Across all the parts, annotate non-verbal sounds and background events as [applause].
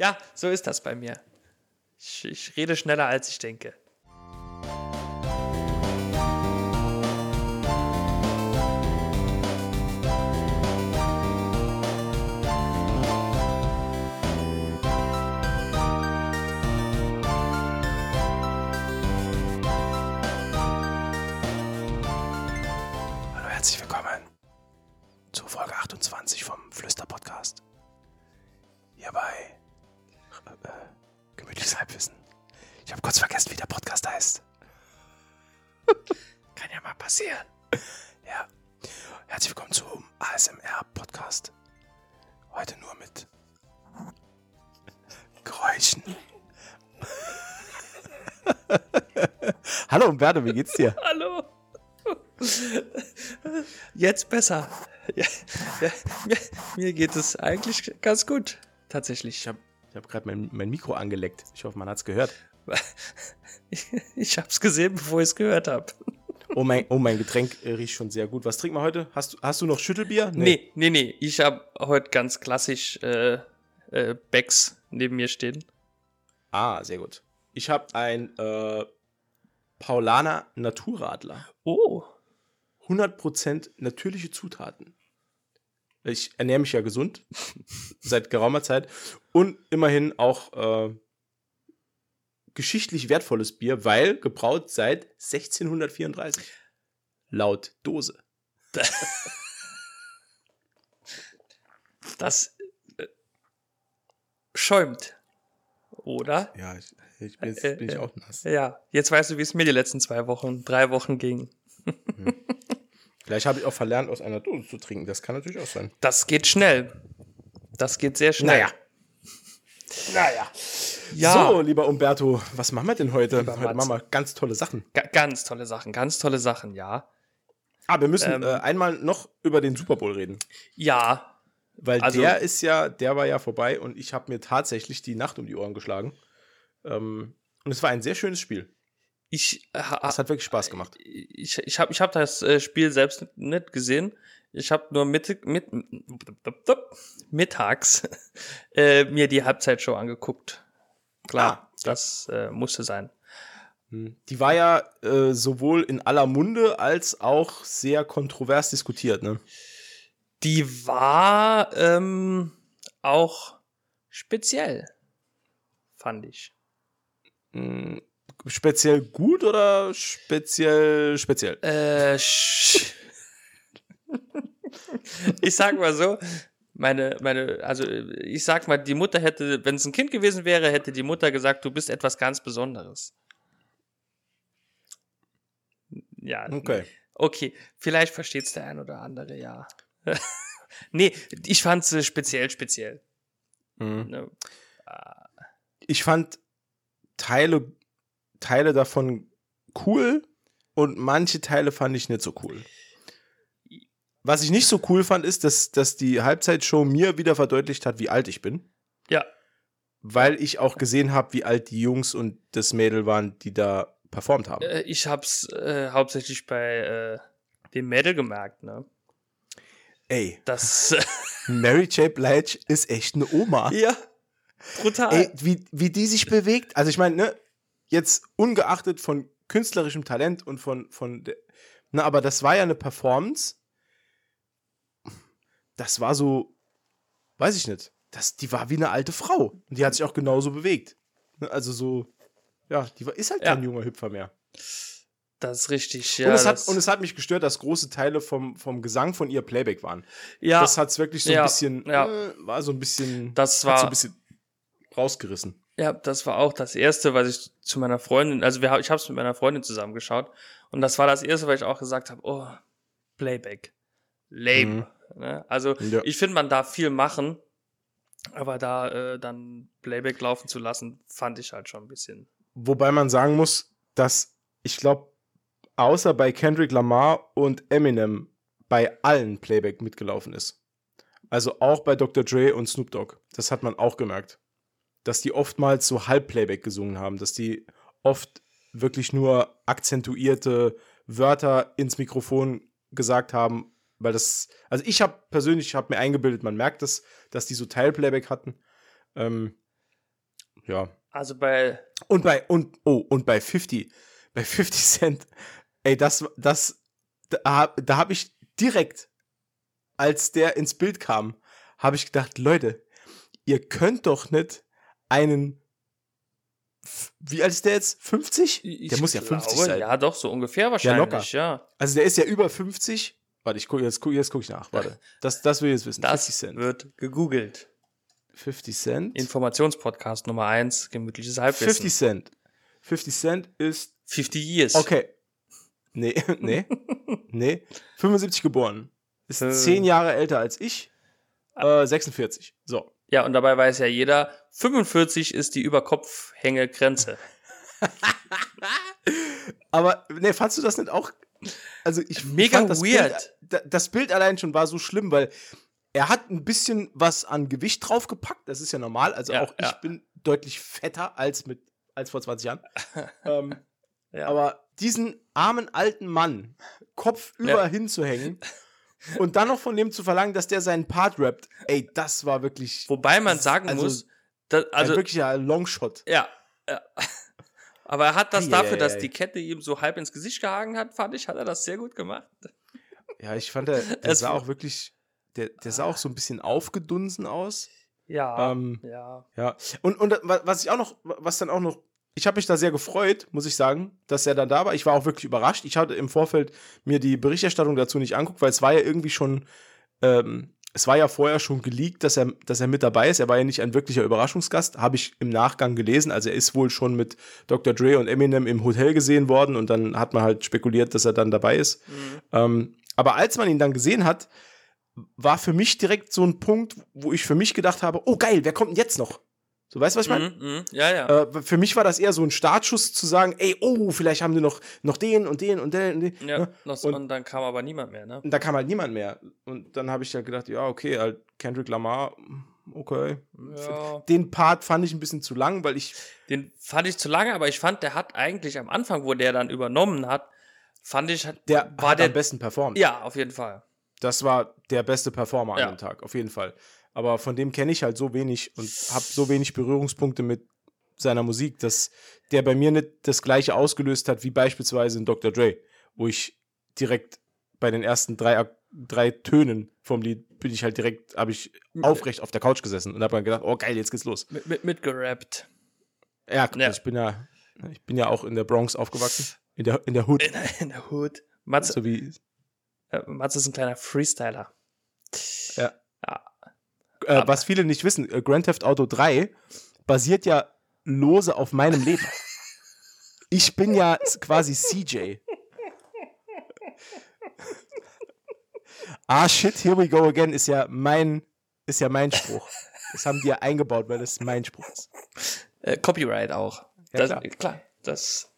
Ja, so ist das bei mir. Ich, ich rede schneller, als ich denke. Hallo, herzlich willkommen zu Folge 28 vom Flüster-Podcast. Hierbei Halbwissen. Ich habe kurz vergessen, wie der Podcast heißt. [laughs] Kann ja mal passieren. Ja. Herzlich willkommen zum ASMR-Podcast. Heute nur mit Geräuschen. [laughs] Hallo Umberto, wie geht's dir? Hallo. Jetzt besser. Ja, ja, mir, mir geht es eigentlich ganz gut, tatsächlich. Ich habe ich hab gerade mein, mein Mikro angeleckt. Ich hoffe, man hat's gehört. [laughs] Ich, ich habe es gesehen, bevor ich es gehört habe. [laughs] Oh mein, oh, mein Getränk äh, riecht schon sehr gut. Was trinken wir heute? Hast, du- hast du noch Schüttelbier? Nee, nee, nee. Ich habe heute ganz klassisch äh, äh, Becks neben mir stehen. Ah, sehr gut. Ich habe ein äh, Paulaner Naturradler. Oh. 100% natürliche Zutaten. Ich ernähre mich ja gesund [laughs] seit geraumer Zeit und immerhin auch äh, geschichtlich wertvolles Bier, weil gebraut seit 1634. Laut Dose. Das äh, schäumt. Oder? Ja, ich, ich bin, jetzt- bin ich auch nass. Ja. Jetzt weißt du, wie es mir die letzten zwei Wochen, drei Wochen ging. [laughs] Vielleicht habe ich auch verlernt, aus einer Dose zu trinken. Das kann natürlich auch sein. Das geht schnell. Das geht sehr schnell. Naja. Naja. Ja. So, lieber Umberto, was machen wir denn heute? Lieber heute Mats. machen wir ganz tolle Sachen. Ga ganz tolle Sachen, ganz tolle Sachen, ja. Ah, wir müssen Ähm. äh, einmal noch über den Super Bowl reden. Ja, Weil Also- der ist ja, der war ja vorbei und ich habe mir tatsächlich die Nacht um die Ohren geschlagen. Ähm, und es war ein sehr schönes Spiel. Ich, Es hat wirklich Spaß gemacht. ich, ich habe ich hab das äh, Spiel selbst nicht gesehen. Ich habe nur mit, mit, mittags [laughs] äh, mir die Halbzeitshow angeguckt. Klar, Ah, das äh, musste sein. Hm. Die war ja äh, sowohl in aller Munde als auch sehr kontrovers diskutiert. Ne? Die war ähm, auch speziell, fand ich. Speziell gut oder speziell speziell? Äh, [laughs] ich sag mal so, meine, meine, also ich sag mal, die Mutter hätte, wenn es ein Kind gewesen wäre, hätte die Mutter gesagt, du bist etwas ganz Besonderes. Ja, Okay. okay, vielleicht versteht es der ein oder andere, ja. [laughs] nee, ich fand es speziell, speziell. Hm. Ne? Ich fand Teile, Teile davon cool und manche Teile fand ich nicht so cool. Was ich nicht so cool fand, ist, dass, dass die Halbzeitshow mir wieder verdeutlicht hat, wie alt ich bin. Ja, Weil ich auch gesehen habe, wie alt die Jungs und das Mädel waren, die da performt haben. äh, ich hab's äh, hauptsächlich bei äh, dem Mädel gemerkt, ne? Ey, Das, [laughs] Mary J. Blige ist echt eine Oma. ja, brutal. Ey, wie, wie die sich bewegt. Also ich meine, ne, jetzt ungeachtet von künstlerischem Talent und von, von der, ne, aber das war ja eine Performance. Das war so, weiß ich nicht. Das, die war wie eine alte Frau. Und die hat sich auch genauso bewegt. Ne, also so, ja, die war, ist halt Ja. kein junger Hüpfer mehr. Das ist richtig, ja. und, es hat, und es hat mich gestört, dass große Teile vom, vom Gesang von ihr Playback waren. ja, Das hat's wirklich so Ja, ein bisschen, ja. äh, war so ein bisschen, Das hat war- so ein bisschen rausgerissen. Ja, das war auch das erste, was ich zu meiner Freundin, also wir, ich habe es mit meiner Freundin zusammengeschaut und das war das erste, was ich auch gesagt habe, oh, Playback, lame. Ne? Also Ja. ich finde, man darf viel machen, aber da äh, dann Playback laufen zu lassen, fand ich halt schon ein bisschen. Wobei man sagen muss, dass ich glaube, außer bei Kendrick Lamar und Eminem bei allen Playback mitgelaufen ist. Also auch bei Dr. Dre und Snoop Dogg. Das hat man auch gemerkt. Dass die oftmals so Halb-Playback gesungen haben, dass die oft wirklich nur akzentuierte Wörter ins Mikrofon gesagt haben, weil das, also ich habe persönlich, habe mir eingebildet, man merkt das, dass die so Teilplayback hatten. Ähm, ja. Also bei. Und bei, und, oh, und bei 50, bei 50 Cent, ey, das, das, da, da habe ich direkt, als der ins Bild kam, habe ich gedacht, Leute, ihr könnt doch nicht einen, wie alt ist der jetzt? 50? Ich der muss ja 50 glaube, sein. Ja, doch, so ungefähr wahrscheinlich, ja. locker. Also der ist ja über 50. Warte, ich guck, jetzt, guck, jetzt guck ich nach. Warte. Das, das will ich jetzt wissen. Das 50 Cent. wird gegoogelt. 50 Cent. Informationspodcast Nummer 1, gemütliches Halbwissen. 50 Cent. 50 Cent ist 50 Years. Okay. Nee, [laughs] nee, nee. 75 geboren. Ist Äh. 10 Jahre älter als ich. Äh, 46. So. Ja, und dabei weiß ja jeder, 45 ist die Überkopfhänge-Grenze. [laughs] Aber, nee, fandst du das nicht auch? Also, ich Mega fand das weird. Bild, da- das Bild allein schon war so schlimm, weil er hat ein bisschen was an Gewicht draufgepackt. Das ist ja normal. Also, Ja, auch ich ja. bin deutlich fetter als mit, als vor 20 Jahren. [laughs] ähm, Ja. Aber diesen armen alten Mann kopfüber hinzuhängen und dann noch von dem zu verlangen, dass der seinen Part rappt, ey, das war wirklich Wobei man sagen Also, muss, dass, ein also, wirklicher Longshot. ja, ja. Aber er hat das Ei, dafür, ei, dass ei. die Kette ihm so halb ins Gesicht gehangen hat, fand ich, hat er das sehr gut gemacht. Ja, ich fand, der, [laughs] der Es sah war- auch wirklich, der, der sah auch so ein bisschen aufgedunsen aus. Ja, Ähm, ja. Ja. Und, und wa- was ich auch noch, was dann auch noch, ich habe mich da sehr gefreut, muss ich sagen, dass er dann da war. Ich war auch wirklich überrascht. Ich hatte im Vorfeld mir die Berichterstattung dazu nicht anguckt, weil es war ja irgendwie schon, ähm, es war ja vorher schon geleakt, dass er, dass er mit dabei ist. Er war ja nicht ein wirklicher Überraschungsgast, habe ich im Nachgang gelesen. Also er ist wohl schon mit Dr. Dre und Eminem im Hotel gesehen worden und dann hat man halt spekuliert, dass er dann dabei ist. Mhm. Ähm, aber als man ihn dann gesehen hat, war für mich direkt so ein Punkt, wo ich für mich gedacht habe, oh geil, wer kommt denn jetzt noch? So, weißt du, was ich meine? Mhm, mhm. Ja, ja. Äh, für mich war das eher so ein Startschuss zu sagen, ey, oh, vielleicht haben die noch, noch den und den und den und den. ja ne? und- und, dann kam aber niemand mehr, ne? Und da kam halt niemand mehr. Und dann habe ich halt gedacht, ja, okay, halt Kendrick Lamar, okay. Ja. Den Part fand ich ein bisschen zu lang, weil ich, Den fand ich zu lange, aber ich fand, der hat eigentlich am Anfang, wo der dann übernommen hat, fand ich, hat, der war hat der. am besten performt. Ja, auf jeden Fall. Das war der beste Performer Ja. an dem Tag, auf jeden Fall. Aber von dem kenne ich halt so wenig und habe so wenig Berührungspunkte mit seiner Musik, dass der bei mir nicht das gleiche ausgelöst hat wie beispielsweise in Dr. Dre, wo ich direkt bei den ersten drei, drei Tönen vom Lied bin ich halt direkt, habe ich aufrecht auf der Couch gesessen und habe dann gedacht, oh geil, jetzt geht's los. Mit, mit, mitgerappt. Ja, guck, Ja. ich bin ja, ich bin ja auch in der Bronx aufgewachsen, in der, in der Hood, In, der- in der Hood. Matze, so wie, äh, Matze ist ein kleiner Freestyler. Ja. Ja. Äh, was viele nicht wissen, äh, Grand Theft Auto 3 basiert ja lose auf meinem Leben. Ich bin ja quasi CJ. [laughs] ah, shit, here we go again ist ja mein, ist ja mein Spruch. Das haben die ja eingebaut, weil das mein Spruch ist. Äh, Copyright auch. Ja, das, klar. Das.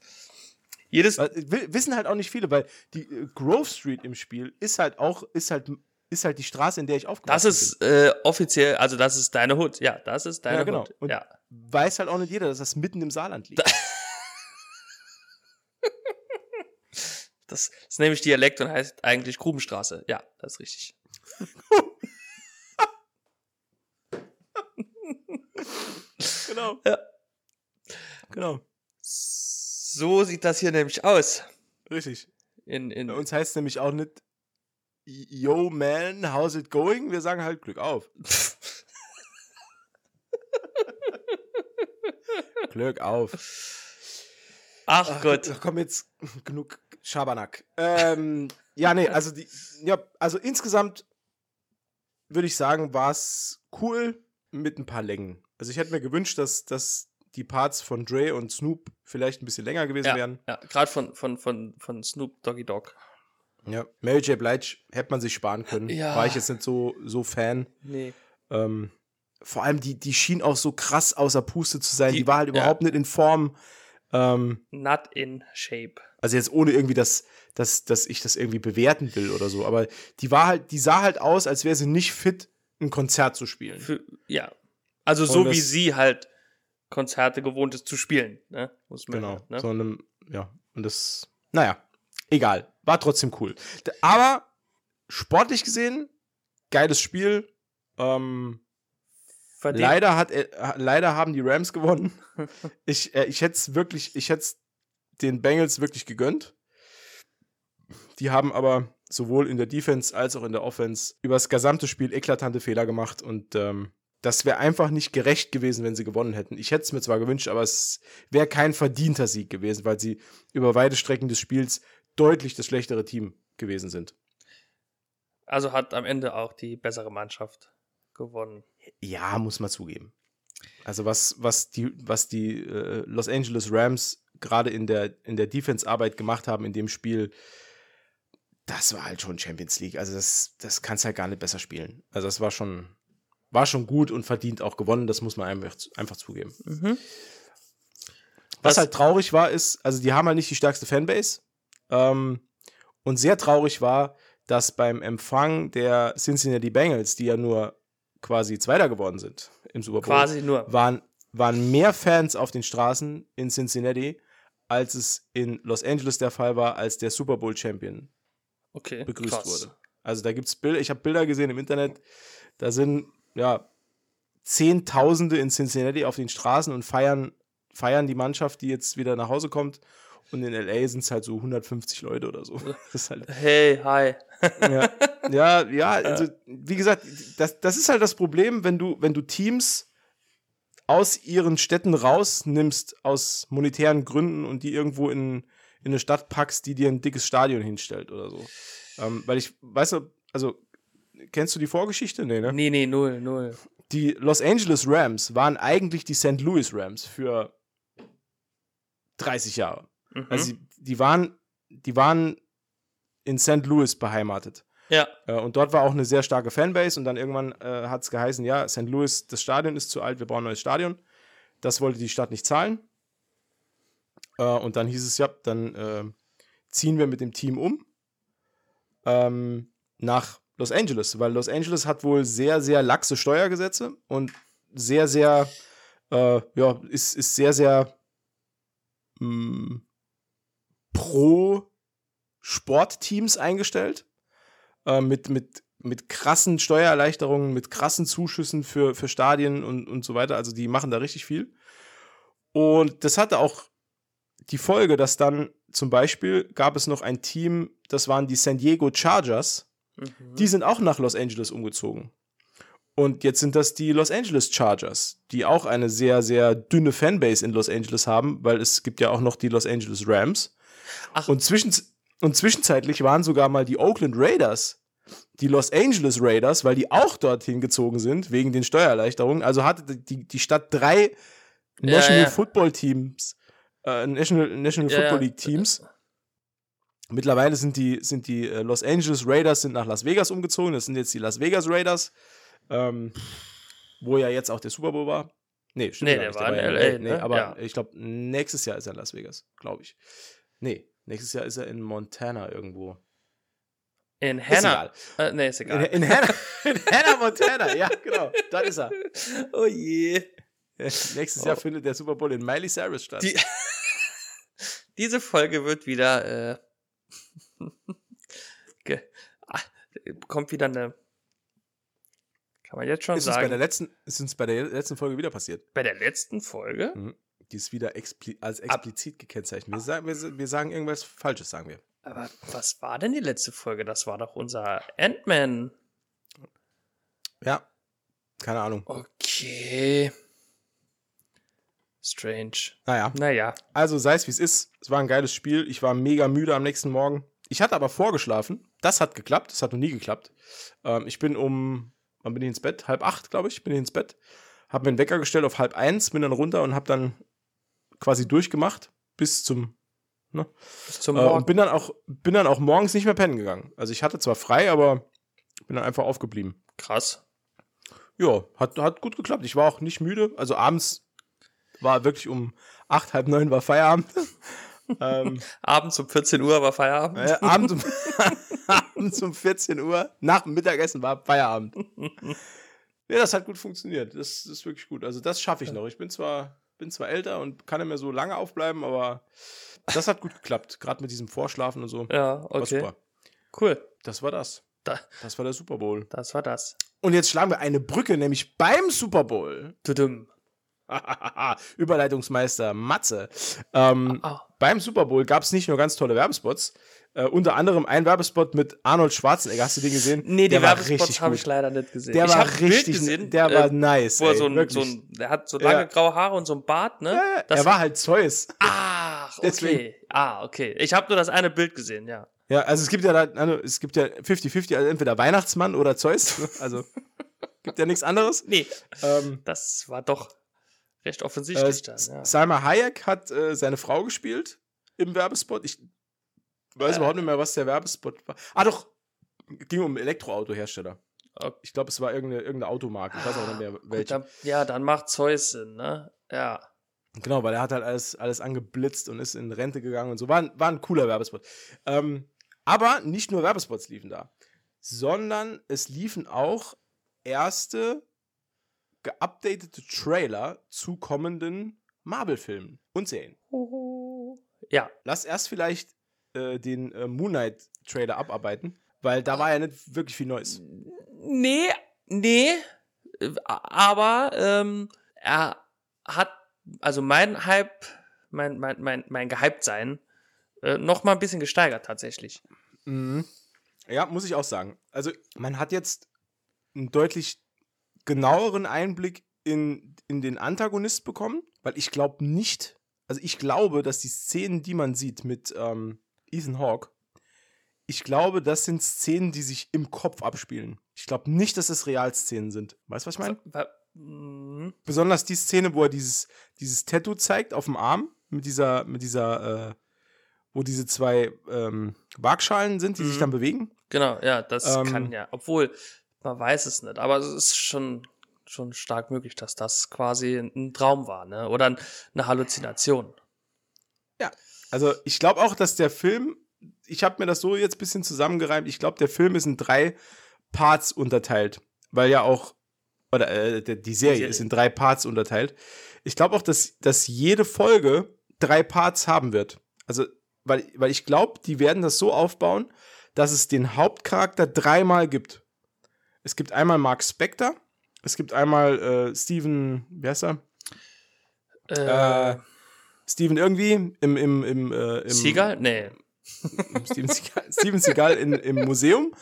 Jedes. Äh, wi- Wissen halt auch nicht viele, weil die äh, Grove Street im Spiel ist halt auch, ist halt, ist halt die Straße, in der ich aufgewachsen Das ist äh, offiziell, also das ist deine Hood. Ja, das ist deine Ja, genau. Hood. Und- Ja. bin. Weiß halt auch nicht jeder, dass das mitten im Saarland liegt. [laughs] Das ist nämlich Dialekt und heißt eigentlich Grubenstraße. Ja, das ist richtig. [laughs] genau. Ja. Genau. So sieht das hier nämlich aus. Richtig. In, in, Bei uns heißt es nämlich auch nicht Yo man, how's it going? Wir sagen halt Glück auf. [laughs] Glück auf. Ach, Gott. Ach, komm jetzt genug Schabernack. Ähm, ja, nee, also die, ja, also insgesamt würde ich sagen, war es cool mit ein paar Längen. Also ich hätte mir gewünscht, dass, dass die Parts von Dre und Snoop vielleicht ein bisschen länger gewesen Ja, wären. ja gerade von, von, von, von Snoop Doggy Dogg. Ja. Mary J. Blige hätte man sich sparen können. Ja. War ich jetzt nicht so, so Fan. Nee. Ähm, vor allem, die, die schien auch so krass außer Puste zu sein. Die, Die- war halt ja. überhaupt nicht in Form. Ähm, Not in shape. also jetzt ohne irgendwie, dass, dass, dass ich das irgendwie bewerten will oder so. Aber die war halt, die sah halt aus, als wäre sie nicht fit, ein Konzert zu spielen. Für, ja. Also so Und wie das- sie halt Konzerte gewohnt ist zu spielen. Ne? Muss man Genau. Ne? So einem, ja. Und das, naja, egal. War trotzdem cool. Aber sportlich gesehen, geiles Spiel. Ähm, verdient. Leider, hat, äh, leider haben die Rams gewonnen. [laughs] ich äh, ich hätte es wirklich, ich hätte den Bengals wirklich gegönnt. Die haben aber sowohl in der Defense als auch in der Offense über das gesamte Spiel eklatante Fehler gemacht und ähm, das wäre einfach nicht gerecht gewesen, wenn sie gewonnen hätten. Ich hätte es mir zwar gewünscht, aber es wäre kein verdienter Sieg gewesen, weil sie über weite Strecken des Spiels deutlich das schlechtere Team gewesen sind. Also hat am Ende auch die bessere Mannschaft gewonnen. Ja, muss man zugeben. Also was, was die, was die äh, Los Angeles Rams gerade in der, in der Defense-Arbeit gemacht haben in dem Spiel, das war halt schon Champions League. Also das, das kannst halt gar nicht besser spielen. Also das war schon, war schon gut und verdient auch gewonnen, das muss man einfach, einfach zugeben. Mhm. Was, Was, halt traurig war, ist, also die haben halt nicht die stärkste Fanbase. Ähm, und sehr traurig war, dass beim Empfang der Cincinnati Bengals, die ja nur quasi Zweiter geworden sind im Super Bowl, quasi nur. Waren, waren mehr Fans auf den Straßen in Cincinnati, als es in Los Angeles der Fall war, als der Super Bowl Champion okay, begrüßt krass. wurde. Also da gibt es Bilder, ich habe Bilder gesehen im Internet, da sind ja, Zehntausende in Cincinnati auf den Straßen und feiern, feiern die Mannschaft, die jetzt wieder nach Hause kommt. Und in LA sind es halt so 150 Leute oder so. [laughs] Halt hey, hi. ja, ja, ja, [laughs] also wie gesagt, das, das ist halt das Problem, wenn du, wenn du Teams aus ihren Städten rausnimmst, aus monetären Gründen und die irgendwo in, in eine Stadt packst, die dir ein dickes Stadion hinstellt oder so. Ähm, weil ich, weißt du, also Kennst du die Vorgeschichte? Nee, ne? Nee, nee, null, null. Die Los Angeles Rams waren eigentlich die St. Louis Rams für 30 Jahre. Mhm. Also die waren, die waren in St. Louis beheimatet. Ja. Äh, und dort war auch eine sehr starke Fanbase und dann irgendwann äh, hat es geheißen, ja, St. Louis, das Stadion ist zu alt, wir brauchen ein neues Stadion. Das wollte die Stadt nicht zahlen. Äh, und dann hieß es, ja, dann äh, ziehen wir mit dem Team um ähm, nach Los Angeles, weil Los Angeles hat wohl sehr, sehr laxe Steuergesetze und sehr, sehr, äh, ja, ist, ist sehr, sehr mh, mm, pro Sportteams eingestellt. Äh, mit, mit, mit krassen Steuererleichterungen, mit krassen Zuschüssen für, für Stadien und, und so weiter. Also die machen da richtig viel. Und das hatte auch die Folge, dass dann zum Beispiel gab es noch ein Team, das waren die San Diego Chargers, Mhm. Die sind auch nach Los Angeles umgezogen. Und jetzt sind das die Los Angeles Chargers, die auch eine sehr, sehr dünne Fanbase in Los Angeles haben, weil es gibt ja auch noch die Los Angeles Rams. Ach. Und, zwischen, und zwischenzeitlich waren sogar mal die Oakland Raiders die Los Angeles Raiders, weil die auch dorthin gezogen sind, wegen den Steuererleichterungen. Also hatte die, die Stadt drei National ja, ja. Football Teams, äh, National, National ja, Football League Teams. Mittlerweile sind die, sind die äh, Los Angeles Raiders sind nach Las Vegas umgezogen. Das sind jetzt die Las Vegas Raiders, ähm, wo ja jetzt auch der Super Bowl war. Nee, stimmt nee, der war in LA. Nee, ne? aber ich glaube, nächstes Jahr ist er in Las Vegas, glaube ich. Nee, nächstes Jahr ist er in Montana irgendwo. In Hannah. Äh, nee, ist egal. In, in, Hannah, [laughs] in Hannah, Montana, ja, genau. Da ist er. Oh je. Nächstes oh. Jahr findet der Super Bowl in Miley Cyrus statt. Die [laughs] Diese Folge wird wieder äh, [laughs] okay. ah, kommt wieder eine. Kann man jetzt schon ist sagen. Uns bei der letzten, ist uns bei der letzten Folge wieder passiert. Bei der letzten Folge? Mhm. Die ist wieder expli als explizit gekennzeichnet. Wir sagen, wir, wir sagen irgendwas Falsches, sagen wir. Aber was war denn die letzte Folge? Das war doch unser Ant-Man. Ja. Keine Ahnung. Okay. Strange. Naja. Naja. Also sei es wie es ist. Es war ein geiles Spiel. Ich war mega müde am nächsten Morgen. Ich hatte aber vorgeschlafen. Das hat geklappt. Das hat noch nie geklappt. Ähm, ich bin um, wann bin ich ins Bett? Halb acht, glaube ich, bin ich ins Bett. Hab mir einen Wecker gestellt auf halb eins, bin dann runter und hab dann quasi durchgemacht bis zum Ne? Bis zum Morgen. Äh, und bin dann, auch, bin dann auch morgens nicht mehr pennen gegangen. Also ich hatte zwar frei, aber bin dann einfach aufgeblieben. Krass. Ja, hat, hat gut geklappt. Ich war auch nicht müde. Also abends war wirklich um acht, halb neun war Feierabend. [laughs] ähm, abends um 14 Uhr war Feierabend. Äh, abends, um, [laughs] abends um 14 Uhr, nach dem Mittagessen war Feierabend. [laughs] ja, das hat gut funktioniert. Das, das ist wirklich gut. Also das schaffe ich noch. Ich bin zwar, bin zwar älter und kann nicht mehr so lange aufbleiben, aber das hat gut geklappt. Gerade mit diesem Vorschlafen und so. Ja, okay. War super. Cool. Das war das. Da. Das war der Super Bowl. Das war das. Und jetzt schlagen wir eine Brücke, nämlich beim Super Bowl. Tudum. [laughs] Überleitungsmeister Matze. Ähm, Oh. Beim Super Bowl gab es nicht nur ganz tolle Werbespots, äh, unter anderem ein Werbespot mit Arnold Schwarzenegger. Hast du den gesehen? Nee, der war Werbespots richtig habe ich leider nicht gesehen. Der ich war richtig, gesehen, der äh, war nice. wo er ey, so ein, so ein, der hat so lange Ja. graue Haare und so ein Bart, ne? ja, Das- er war halt Zeus. Ach, okay. Deswegen. Ah, okay. Ich habe nur das eine Bild gesehen, ja. Ja, also es gibt ja da, also es gibt ja 50-50, also entweder Weihnachtsmann oder Zeus. [laughs] Also gibt ja nichts anderes. Nee, Ähm, das war doch recht äh, offensichtlich dann, ja. Salma Hayek hat äh, seine Frau gespielt im Werbespot. Ich weiß Äh. überhaupt nicht mehr, was der Werbespot war. Ah, doch. Ging um Elektroautohersteller. Ich glaube, es war irgendeine, irgendeine Automarke. Ich weiß auch nicht mehr, Gut, welche. dann, ja, dann macht Zeus Sinn, ne? Ja. Genau, weil er hat halt alles, alles angeblitzt und ist in Rente gegangen und so. War, ein- war ein cooler Werbespot. Ähm, aber nicht nur Werbespots liefen da, sondern es liefen auch erste geupdatete Trailer zu kommenden Marvel-Filmen und Serien. Ja, Lass erst vielleicht äh, den äh, Moon Knight-Trailer abarbeiten, weil da war ja nicht wirklich viel Neues. Nee, nee, äh, aber ähm, er hat, also mein Hype, mein, mein, mein, mein Gehypt-Sein äh, noch mal ein bisschen gesteigert tatsächlich. Mhm. Ja, muss ich auch sagen. Also, man hat jetzt einen deutlich genaueren Einblick in, in den Antagonist bekommen, weil ich glaube nicht, also ich glaube, dass die Szenen, die man sieht mit ähm, Ethan Hawke, ich glaube, das sind Szenen, die sich im Kopf abspielen. Ich glaube nicht, dass es Realszenen sind. Weißt du, was ich meine? Wa- Mhm. Besonders die Szene, wo er dieses, dieses Tattoo zeigt auf dem Arm, mit dieser, mit dieser, äh, wo diese zwei ähm, Waagschalen sind, die sich Mhm. dann bewegen. Genau, ja, das Ähm, kann ja, obwohl man weiß es nicht, aber es ist schon schon stark möglich, dass das quasi ein Traum war, ne? Oder ein- eine Halluzination. Also ich glaube auch, dass der Film, ich habe mir das so jetzt ein bisschen zusammengereimt, ich glaube, der Film ist in drei Parts unterteilt, weil ja auch, oder äh, die Serie Serie. ist in drei Parts unterteilt. Ich glaube auch, dass, dass jede Folge drei Parts haben wird. Also, weil, weil ich glaube, die werden das so aufbauen, dass es den Hauptcharakter dreimal gibt. Es gibt einmal Mark Spector, es gibt einmal äh, Steven, wie heißt er? Äh, Steven irgendwie im, im, im, äh, im Seagal? Nee. Steven Seagal, Steven Seagal in, im Museum.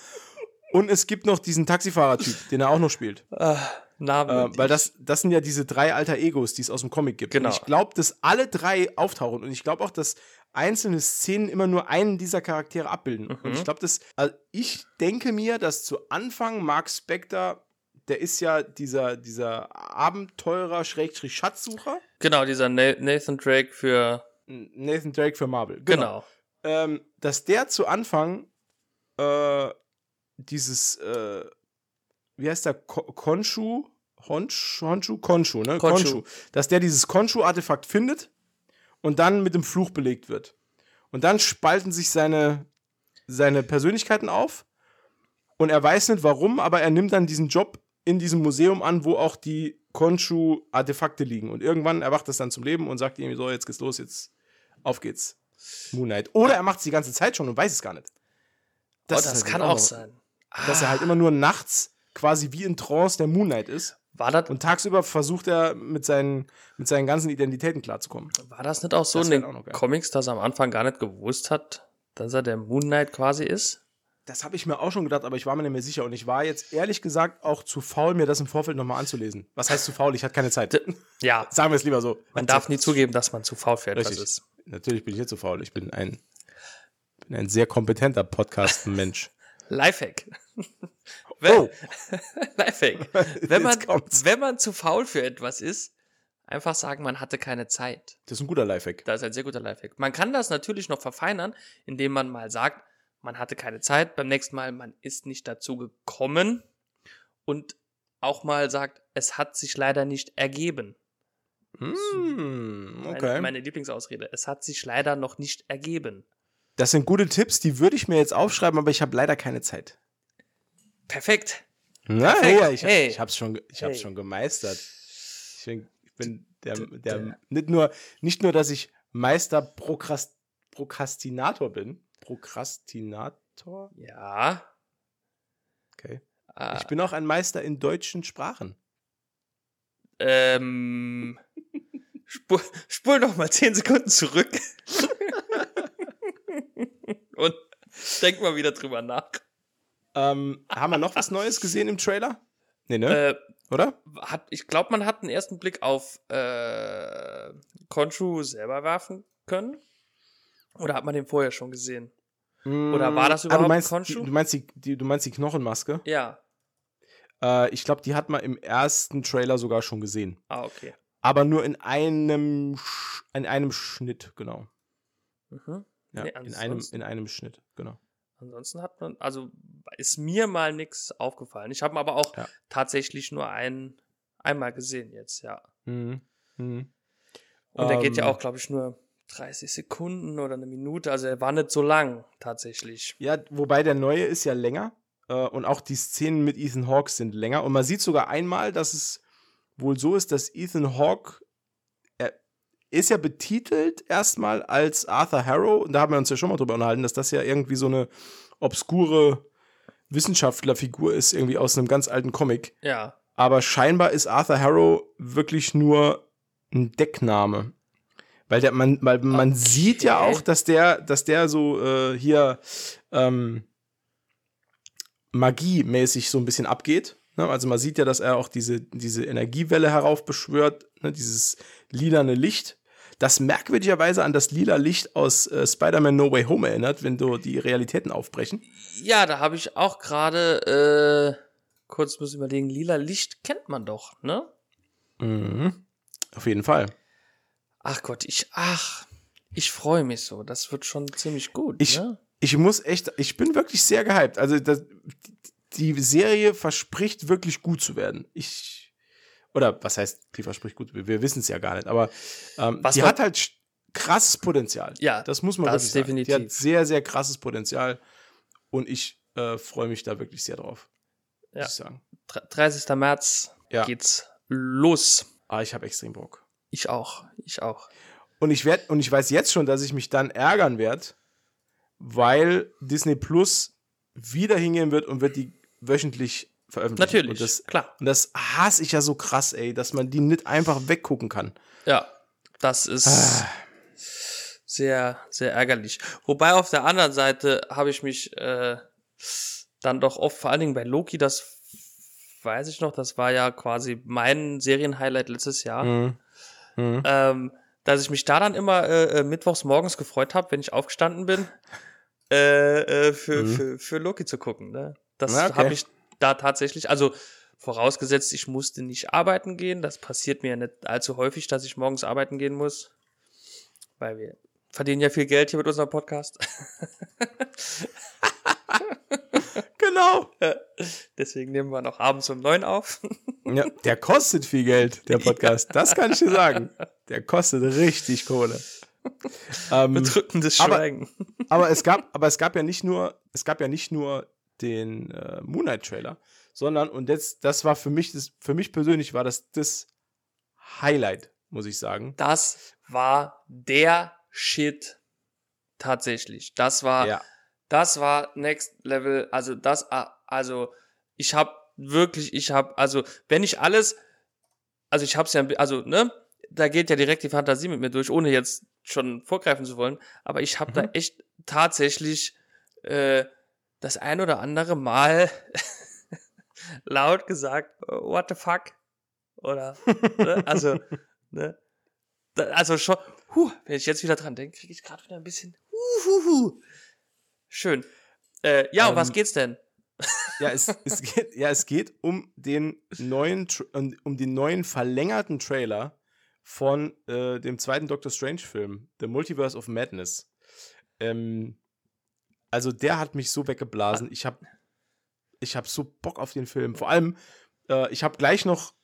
Und es gibt noch diesen Taxifahrer-Typ, den er auch noch spielt. Äh, Namen. Äh, weil das, das sind ja diese drei alter Egos, die es aus dem Comic gibt. Genau. Und ich glaube, dass alle drei auftauchen. Und ich glaube auch, dass einzelne Szenen immer nur einen dieser Charaktere abbilden. Mhm. Und ich glaube, dass. Also ich denke mir, dass zu Anfang Mark Spector, der ist ja dieser, dieser Abenteurer, Schrägstrich Schatzsucher. Genau, dieser Na- Nathan Drake für. Nathan Drake für Marvel. Genau. ähm, dass der zu Anfang äh, dieses, äh, wie heißt der, Ko Konshu? Honsh, Honshu? Konshu, ne? Konshu. Dass der dieses Konshu-Artefakt findet und dann mit dem Fluch belegt wird. Und dann spalten sich seine, seine Persönlichkeiten auf und er weiß nicht warum, aber er nimmt dann diesen Job in diesem Museum an, wo auch die Konshu-Artefakte liegen. Und irgendwann erwacht es dann zum Leben und sagt ihm so, jetzt geht's los, jetzt auf geht's. Moon Knight. Oder er macht es die ganze Zeit schon und weiß es gar nicht. Das, oh, das halt kann auch noch- sein. Dass er halt immer nur nachts quasi wie in Trance der Moon Knight ist. War das, Und tagsüber versucht er mit seinen, mit seinen ganzen Identitäten klarzukommen. war das nicht auch so Das in den. Comics, dass er am Anfang gar nicht gewusst hat, dass er der Moon Knight quasi ist? Das habe ich mir auch schon gedacht, aber ich war mir nicht mehr sicher. Und ich war jetzt ehrlich gesagt auch zu faul, mir das im Vorfeld nochmal anzulesen. Was heißt zu faul? Ich hatte keine Zeit. Ja, [laughs] Sagen wir es lieber so. man darf nie zugeben, dass man zu faul für etwas Richtig. ist. Natürlich bin ich nicht zu faul. Ich bin ein, bin ein sehr kompetenter Podcast-Mensch. [laughs] Lifehack. Wenn, Oh, [laughs] Lifehack. Wenn man, Jetzt wenn man zu faul für etwas ist, einfach sagen, man hatte keine Zeit. das ist ein guter Lifehack. Das ist ein sehr guter Lifehack. Man kann das natürlich noch verfeinern, indem man mal sagt, man hatte keine Zeit, beim nächsten Mal, man ist nicht dazu gekommen und auch mal sagt, es hat sich leider nicht ergeben. Hm, Meine, okay. meine Lieblingsausrede. Es hat sich leider noch nicht ergeben. Das sind gute Tipps, die würde ich mir jetzt aufschreiben, aber ich habe leider keine Zeit. Perfekt. Na, Perfekt. ja, ich, Hey. ich habe es schon, ich hab's Hey. schon gemeistert. Ich bin, ich bin der, der, der- nicht nur, nicht nur, dass ich Meister Prokrast, Prokrastinator bin. Prokrastinator? Ja, Okay. Äh, Ich bin auch ein Meister in deutschen Sprachen. ähm, spul, spul noch mal 10 Sekunden zurück. [laughs] Und denk mal wieder drüber nach. Ähm, haben wir noch was Neues gesehen im Trailer? Nee, ne? Äh, Oder? hat, ich glaube, man hat einen ersten Blick auf äh, Conchu selber werfen können. Oder hat man den vorher schon gesehen? Oder war das Ah, überhaupt du meinst, Khonshu? die, du, meinst die, die, du meinst die Knochenmaske? Ja. Äh, ich glaube, die hat man im ersten Trailer sogar schon gesehen. Ah, okay. Aber nur in einem, Sch in einem Schnitt, genau. Mhm. Ja, Nee, in, einem, in einem Schnitt, genau. Ansonsten hat man, also ist mir mal nichts aufgefallen. Ich habe aber auch Ja. tatsächlich nur ein, einmal gesehen jetzt, ja. Mhm. Mhm. Und der geht ja Ähm. auch, glaube ich, nur 30 Sekunden oder eine Minute. Also er war nicht so lang tatsächlich. Ja, wobei der neue ist ja länger. Äh, und auch die Szenen mit Ethan Hawke sind länger. Und man sieht sogar einmal, dass es wohl so ist, dass Ethan Hawke er ist ja betitelt erstmal als Arthur Harrow. Und da haben wir uns ja schon mal drüber unterhalten, dass das ja irgendwie so eine obskure Wissenschaftlerfigur ist, irgendwie aus einem ganz alten Comic. Ja. Aber scheinbar ist Arthur Harrow wirklich nur ein Deckname. Weil der, man, weil man sieht ja Okay. auch, dass der, dass der so äh, hier ähm, magiemäßig so ein bisschen abgeht. Ne? Also man sieht ja, dass er auch diese, diese Energiewelle heraufbeschwört, ne? dieses lilane Licht, das merkwürdigerweise an das lila Licht aus äh, Spider-Man No Way Home erinnert, wenn du die Realitäten aufbrechen. Ja, da habe ich auch gerade, äh, kurz muss ich überlegen, lila Licht kennt man doch, ne? Mhm. Auf jeden Fall. Ach Gott, ich, ach, ich freue mich so. Das wird schon ziemlich gut, Ich- ne? ich muss echt, ich bin wirklich sehr gehypt. Also das, die Serie verspricht wirklich gut zu werden. Ich, oder was heißt, die verspricht gut, wir, wir wissen es ja gar nicht, aber ähm, Was die hat halt krasses Potenzial. Ja, das muss man das wirklich sagen. Die hat sehr, sehr krasses Potenzial und ich äh, freue mich da wirklich sehr drauf. Ja. Muss ich sagen. Dr- 30. März Ja. geht's los. Aber ich habe extrem Bock. Ich auch, ich auch. Und ich werd, und ich weiß jetzt schon, dass ich mich dann ärgern werde, weil Disney Plus wieder hingehen wird und wird die wöchentlich veröffentlichen. Natürlich, Und das, klar. und das hasse ich ja so krass, ey, dass man die nicht einfach weggucken kann. Ja, das ist Ah. sehr, sehr ärgerlich. Wobei auf der anderen Seite habe ich mich äh, dann doch oft, vor allen Dingen bei Loki, das weiß ich noch, das war ja quasi mein Serienhighlight letztes Jahr, Mhm. Mhm. ähm, dass ich mich da dann immer äh, äh, mittwochs morgens gefreut habe, wenn ich aufgestanden bin, äh, äh, für, Mhm. für, für Loki zu gucken. Ne? Das okay. habe ich da tatsächlich, also vorausgesetzt, ich musste nicht arbeiten gehen. Das passiert mir nicht allzu häufig, dass ich morgens arbeiten gehen muss, weil wir verdienen ja viel Geld hier mit unserem Podcast. [laughs] Genau. Deswegen nehmen wir noch abends um neun auf. [laughs] Ja, der kostet viel Geld, der Podcast. Das kann ich dir sagen. Der kostet richtig Kohle. Ähm, Bedrückendes aber- Schweigen. aber es gab, aber es gab ja nicht nur, es gab ja nicht nur den äh, Moonlight Trailer, sondern und jetzt, das war für mich, das, für mich persönlich war das das Highlight, muss ich sagen. Das war der Shit tatsächlich. Das war, Ja, das war Next Level. Also das, also ich habe wirklich, ich habe, also wenn ich alles, also ich habe es ja, also ne, da geht ja direkt die Fantasie mit mir durch, ohne jetzt schon vorgreifen zu wollen. Aber ich habe da Mhm. echt tatsächlich äh, das ein oder andere Mal [laughs] laut gesagt, what the fuck? Oder, ne? also, [laughs] ne? Da, also schon, huh, wenn ich jetzt wieder dran denke, kriege ich gerade wieder ein bisschen, huh, huh, huh. Schön. Äh, ja, um was Ähm, geht's denn? ja, es, [laughs] es geht, ja, es geht um den neuen, Tr- um den neuen verlängerten Trailer von äh, dem zweiten Doctor Strange Film, The Multiverse of Madness. Ähm, also der hat mich so weggeblasen. Ich habe ich hab so Bock auf den Film. Vor allem, äh, ich habe gleich noch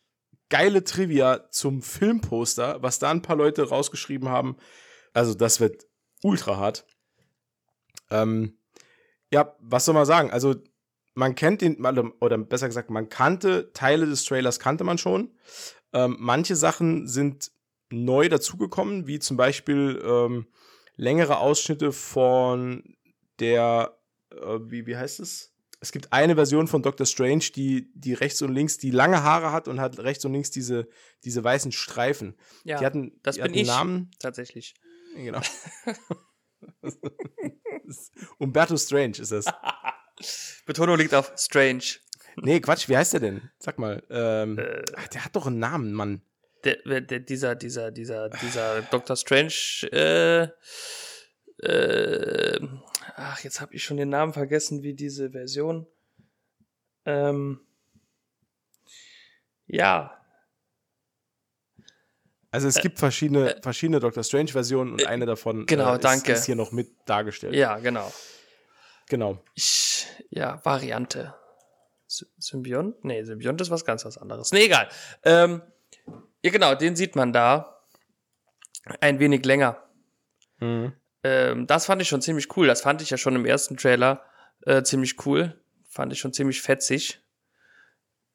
geile Trivia zum Filmposter, was da ein paar Leute rausgeschrieben haben. Also das wird ultra hart. Ähm, ja, was soll man sagen? Also man kennt den, oder besser gesagt, man kannte Teile des Trailers, kannte man schon. Ähm, manche Sachen sind neu dazugekommen, wie zum Beispiel ähm, längere Ausschnitte von der, äh, wie, wie heißt es? es gibt eine Version von Doctor Strange, die, die rechts und links, die lange Haare hat und hat rechts und links diese, diese weißen Streifen. Ja, die hatten, das die bin hatten ich. Namen. Tatsächlich. Genau. [laughs] [laughs] Umberto Strange ist das. [laughs] Betonung liegt auf Strange. Nee, Quatsch, wie heißt der denn? Sag mal. Ähm, Äh. ach, der hat doch einen Namen, Mann. Der, der, dieser, dieser, dieser, dieser [sighs] Doctor Strange, äh, äh, ach, jetzt habe ich schon den Namen vergessen, wie diese Version. Ähm, ja, Also es gibt verschiedene, verschiedene Doctor Strange-Versionen und eine davon Äh, genau, ist, danke. ist hier noch mit dargestellt. ja, genau. Genau. Ich, ja, Variante. Sy- Symbiont? Nee, Symbiont ist was ganz was anderes. Nee, egal. Ähm, ja, genau, den sieht man da. Ein wenig länger. Mhm. Ähm, das fand ich schon ziemlich cool. Das fand ich ja schon im ersten Trailer äh, ziemlich cool. Fand ich schon ziemlich fetzig.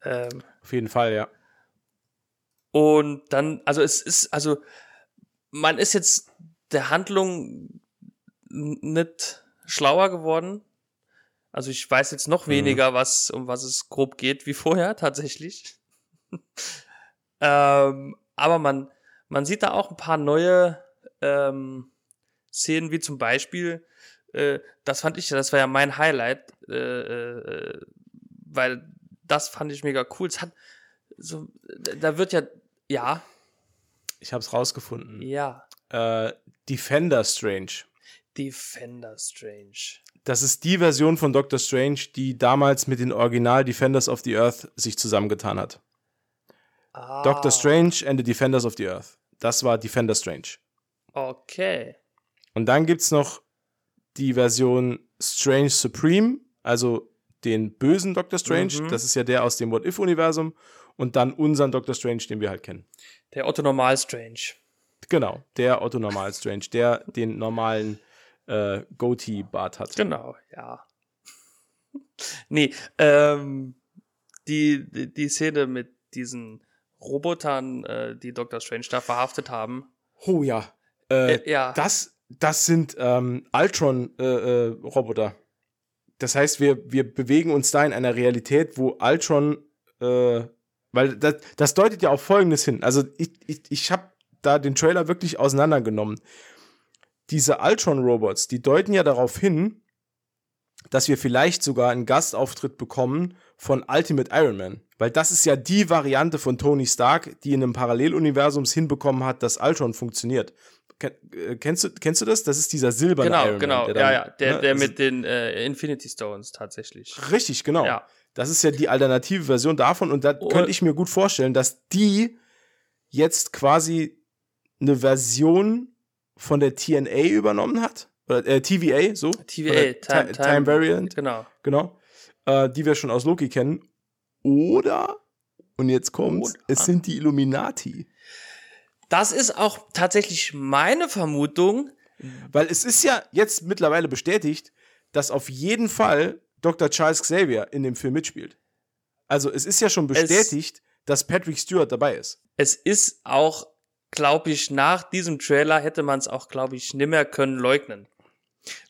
Ähm, Auf jeden Fall, ja. Und dann, also es ist, also man ist jetzt der Handlung nicht schlauer geworden. Also ich weiß jetzt noch Mhm. weniger, was, um was es grob geht, wie vorher [laughs] tatsächlich. ähm, aber man, man sieht da auch ein paar neue ähm, Szenen, wie zum Beispiel, äh, das fand ich, das war ja mein Highlight, äh, äh, weil das fand ich mega cool. Es hat so, da wird ja, ja, Ich habe es rausgefunden. ja, Äh, Defender Strange. Defender Strange. Das ist die Version von Doctor Strange, die damals mit den Original Defenders of the Earth sich zusammengetan hat. Ah, Doctor Strange and the Defenders of the Earth. Das war Defender Strange. Okay. Und dann gibt es noch die Version Strange Supreme, also den bösen Doctor Strange. Mhm. Das ist ja der aus dem What-If-Universum. Und dann unseren Doctor Strange, den wir halt kennen. Der Otto Normal Strange. Genau, der Otto Normal Strange, der den normalen äh, Goatee-Bart hat. Genau, ja. [laughs] nee, ähm, die, die, die Szene mit diesen Robotern, äh, die Dr. Strange da verhaftet haben. Oh ja. Äh, Äh, ja. Das, das sind ähm, Ultron-Roboter. das heißt, wir, wir bewegen uns da in einer Realität, wo Ultron, äh, weil das, das deutet ja auf Folgendes hin. Also ich, ich, ich habe da den Trailer wirklich auseinandergenommen. Diese Ultron-Robots, die deuten ja darauf hin, dass wir vielleicht sogar einen Gastauftritt bekommen von Ultimate Iron Man. Weil das ist ja die Variante von Tony Stark, die in einem Paralleluniversum hinbekommen hat, dass Ultron funktioniert. Äh, kennst, du, kennst du das? Das ist dieser silberne Genau, Iron Man. genau. der ja, ja. Der, ne, der mit den äh, Infinity Stones tatsächlich. Richtig, genau. Ja. Das ist ja die alternative Version davon. Und da Oh. könnte ich mir gut vorstellen, dass die jetzt quasi eine Version von der TNA übernommen hat. Oder äh, TVA, so. TVA, Time, Ti- Time Variant. Genau. Genau. Äh, die wir schon aus Loki kennen. Oder, und jetzt kommt's, Oder? es sind die Illuminati. Das ist auch tatsächlich meine Vermutung. Weil es ist ja jetzt mittlerweile bestätigt, dass auf jeden Fall Dr. Charles Xavier in dem Film mitspielt. Also es ist ja schon bestätigt, dass Patrick Stewart dabei ist. Es ist auch, glaube ich, nach diesem Trailer hätte man es auch, glaube ich, nimmer können leugnen.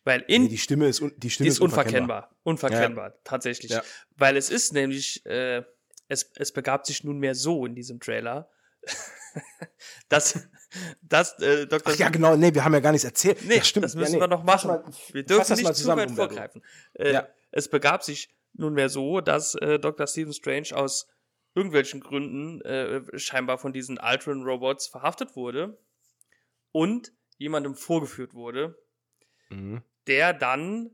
Weil in Nee, die Stimme ist, die Stimme Die ist unverkennbar. Unverkennbar, tatsächlich. Ja. Weil es ist nämlich, äh, es, es begab sich nunmehr so in diesem Trailer, [laughs] dass, dass äh, Dr. Ach ja, genau, nee, wir haben ja gar nichts erzählt. Nee, ja, stimmt. das müssen ja, nee. wir noch machen. Wir dürfen nicht zu zusammen, weit vorgreifen. Äh, Ja. Es begab sich nunmehr so, dass äh, Dr. Stephen Strange aus irgendwelchen Gründen äh, scheinbar von diesen Ultron-Robots verhaftet wurde und jemandem vorgeführt wurde, Mhm. der dann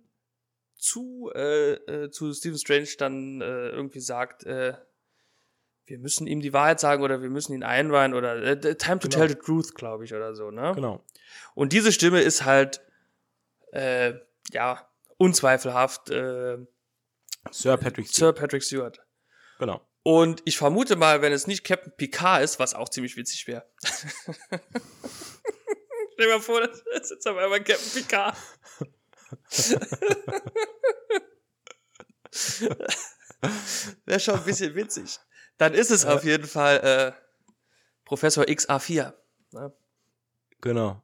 zu, äh, äh, zu Stephen Strange dann äh, irgendwie sagt, äh, wir müssen ihm die Wahrheit sagen oder wir müssen ihn einweihen oder Time to Genau. tell the truth, glaube ich, oder so, ne? Genau. Und diese Stimme ist halt, ja, unzweifelhaft äh, Sir Patrick Stewart. Sir Patrick Stewart. Genau. Und ich vermute mal, wenn es nicht Captain Picard ist, was auch ziemlich witzig wäre. [laughs] Stell dir mal vor, das ist jetzt auf einmal Captain Picard. [laughs] wäre schon ein bisschen witzig. Dann ist es auf jeden Fall äh, Professor XA4. Ne? Genau.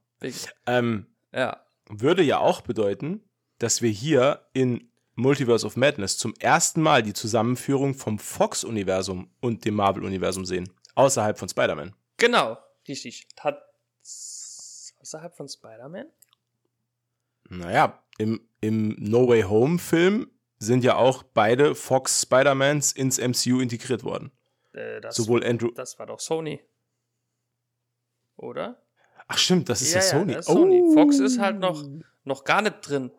Ähm, Ja. würde ja auch bedeuten, dass wir hier in Multiverse of Madness zum ersten Mal die Zusammenführung vom Fox-Universum und dem Marvel-Universum sehen. Außerhalb von Spider-Man. Genau, richtig. Hat außerhalb von Spider-Man? Naja, im, im No Way Home-Film sind ja auch beide Fox Spider-Mans ins MCU integriert worden. Äh, das, Sowohl Andrew. das war doch Sony. Oder? Ach, stimmt, das ist ja, Sony. das ist Sony. Fox ist halt noch, noch gar nicht drin.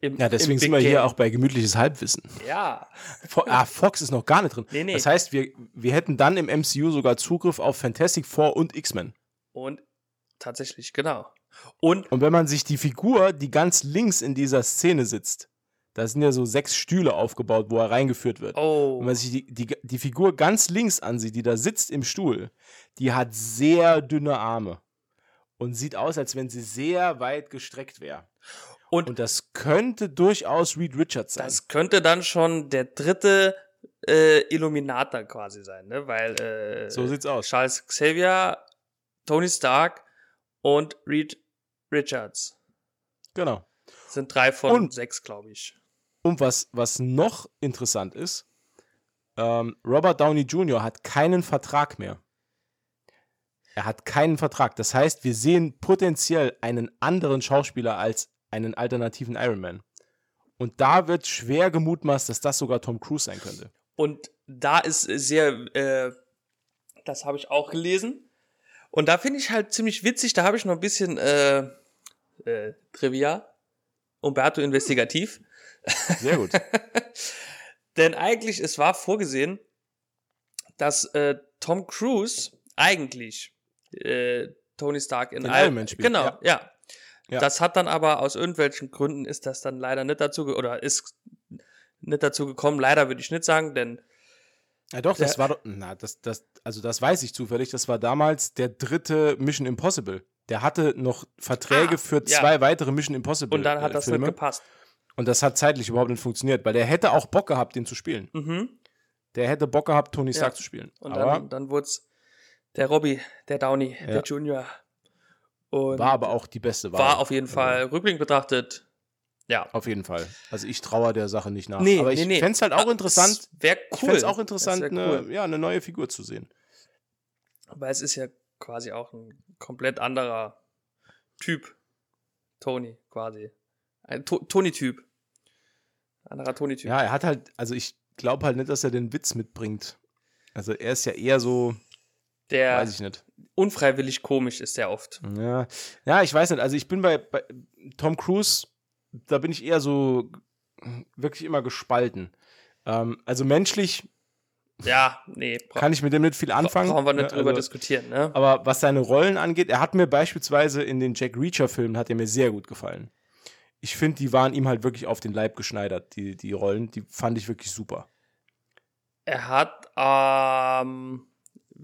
Im, ja, deswegen sind wir hier Game. auch bei gemütliches Halbwissen. Ja. Ah, Fox ist noch gar nicht drin. Nee, nee. Das heißt, wir, wir hätten dann im MCU sogar Zugriff auf Fantastic Four und X-Men. Und tatsächlich, genau. Und Und wenn man sich die Figur, die ganz links in dieser Szene sitzt, da sind ja so sechs Stühle aufgebaut, wo er reingeführt wird. oh, Wenn man sich die, die, die Figur ganz links ansieht, die da sitzt im Stuhl, die hat sehr dünne Arme. Und sieht aus, als wenn sie sehr weit gestreckt wäre. Und, Und das könnte durchaus Reed Richards sein. das könnte dann schon der dritte äh, Illuminator quasi sein, ne? Weil äh, so sieht's aus. Charles Xavier, Tony Stark und Reed Richards Genau. sind drei von Und- sechs, glaube ich. Und was, was noch interessant ist, ähm, Robert Downey Jr. hat keinen Vertrag mehr. Er hat keinen Vertrag. Das heißt, wir sehen potenziell einen anderen Schauspieler als einen alternativen Iron Man. Und da wird schwer gemutmaßt, dass das sogar Tom Cruise sein könnte. Und da ist sehr, äh, das habe ich auch gelesen. Und da finde ich halt ziemlich witzig, da habe ich noch ein bisschen äh, äh, Trivia. Umberto investigativ. Sehr gut. [laughs] Denn eigentlich, es war vorgesehen, dass äh, Tom Cruise eigentlich äh, Tony Stark in Den Iron Man spielt, Genau, ja. ja. Ja. Das hat dann aber aus irgendwelchen Gründen ist das dann leider nicht dazu oder ist nicht dazu gekommen. Leider würde ich nicht sagen, denn Ja doch, das Der- war doch, na, das, das, also das weiß ich zufällig, das war damals der dritte Mission Impossible. Der hatte noch Verträge Ah, für ja. zwei weitere Mission Impossible und dann hat äh, das Filme. nicht gepasst. Und das hat zeitlich überhaupt nicht funktioniert, weil der hätte auch Bock gehabt, den zu spielen. Mhm. Der hätte Bock gehabt, Tony Ja. Stark zu spielen. Und aber dann, dann wurde es der Robbie, der Downey, Ja. der Junior. Und war aber auch die beste Wahl. war auf jeden Also, Fall rückblickend betrachtet. Ja. Auf jeden Fall. Also ich traue der Sache nicht nach. Nee, aber ich nee, nee. fände es halt auch interessant, Wäre ich cool. fände es auch interessant, wär eine, cool. ja, eine neue Figur zu sehen. Aber es ist ja quasi auch ein komplett anderer Typ. Tony, quasi. Ein To Tony-Typ. Anderer Tony-Typ. Ja, er hat halt, also ich glaube halt nicht, dass er den Witz mitbringt. Also er ist ja eher so, der weiß ich nicht. Unfreiwillig komisch ist der oft. Ja, ja, ich weiß nicht. Also ich bin bei, bei Tom Cruise, da bin ich eher so wirklich immer gespalten. Ähm, also menschlich Ja, nee. kann ich mit dem nicht viel anfangen. Brauchen wir nicht ne? drüber also, diskutieren, ne? Aber was seine Rollen angeht, er hat mir beispielsweise in den Jack Reacher-Filmen hat er mir sehr gut gefallen. Ich finde, die waren ihm halt wirklich auf den Leib geschneidert, die, die Rollen. Die fand ich wirklich super. Er hat ähm,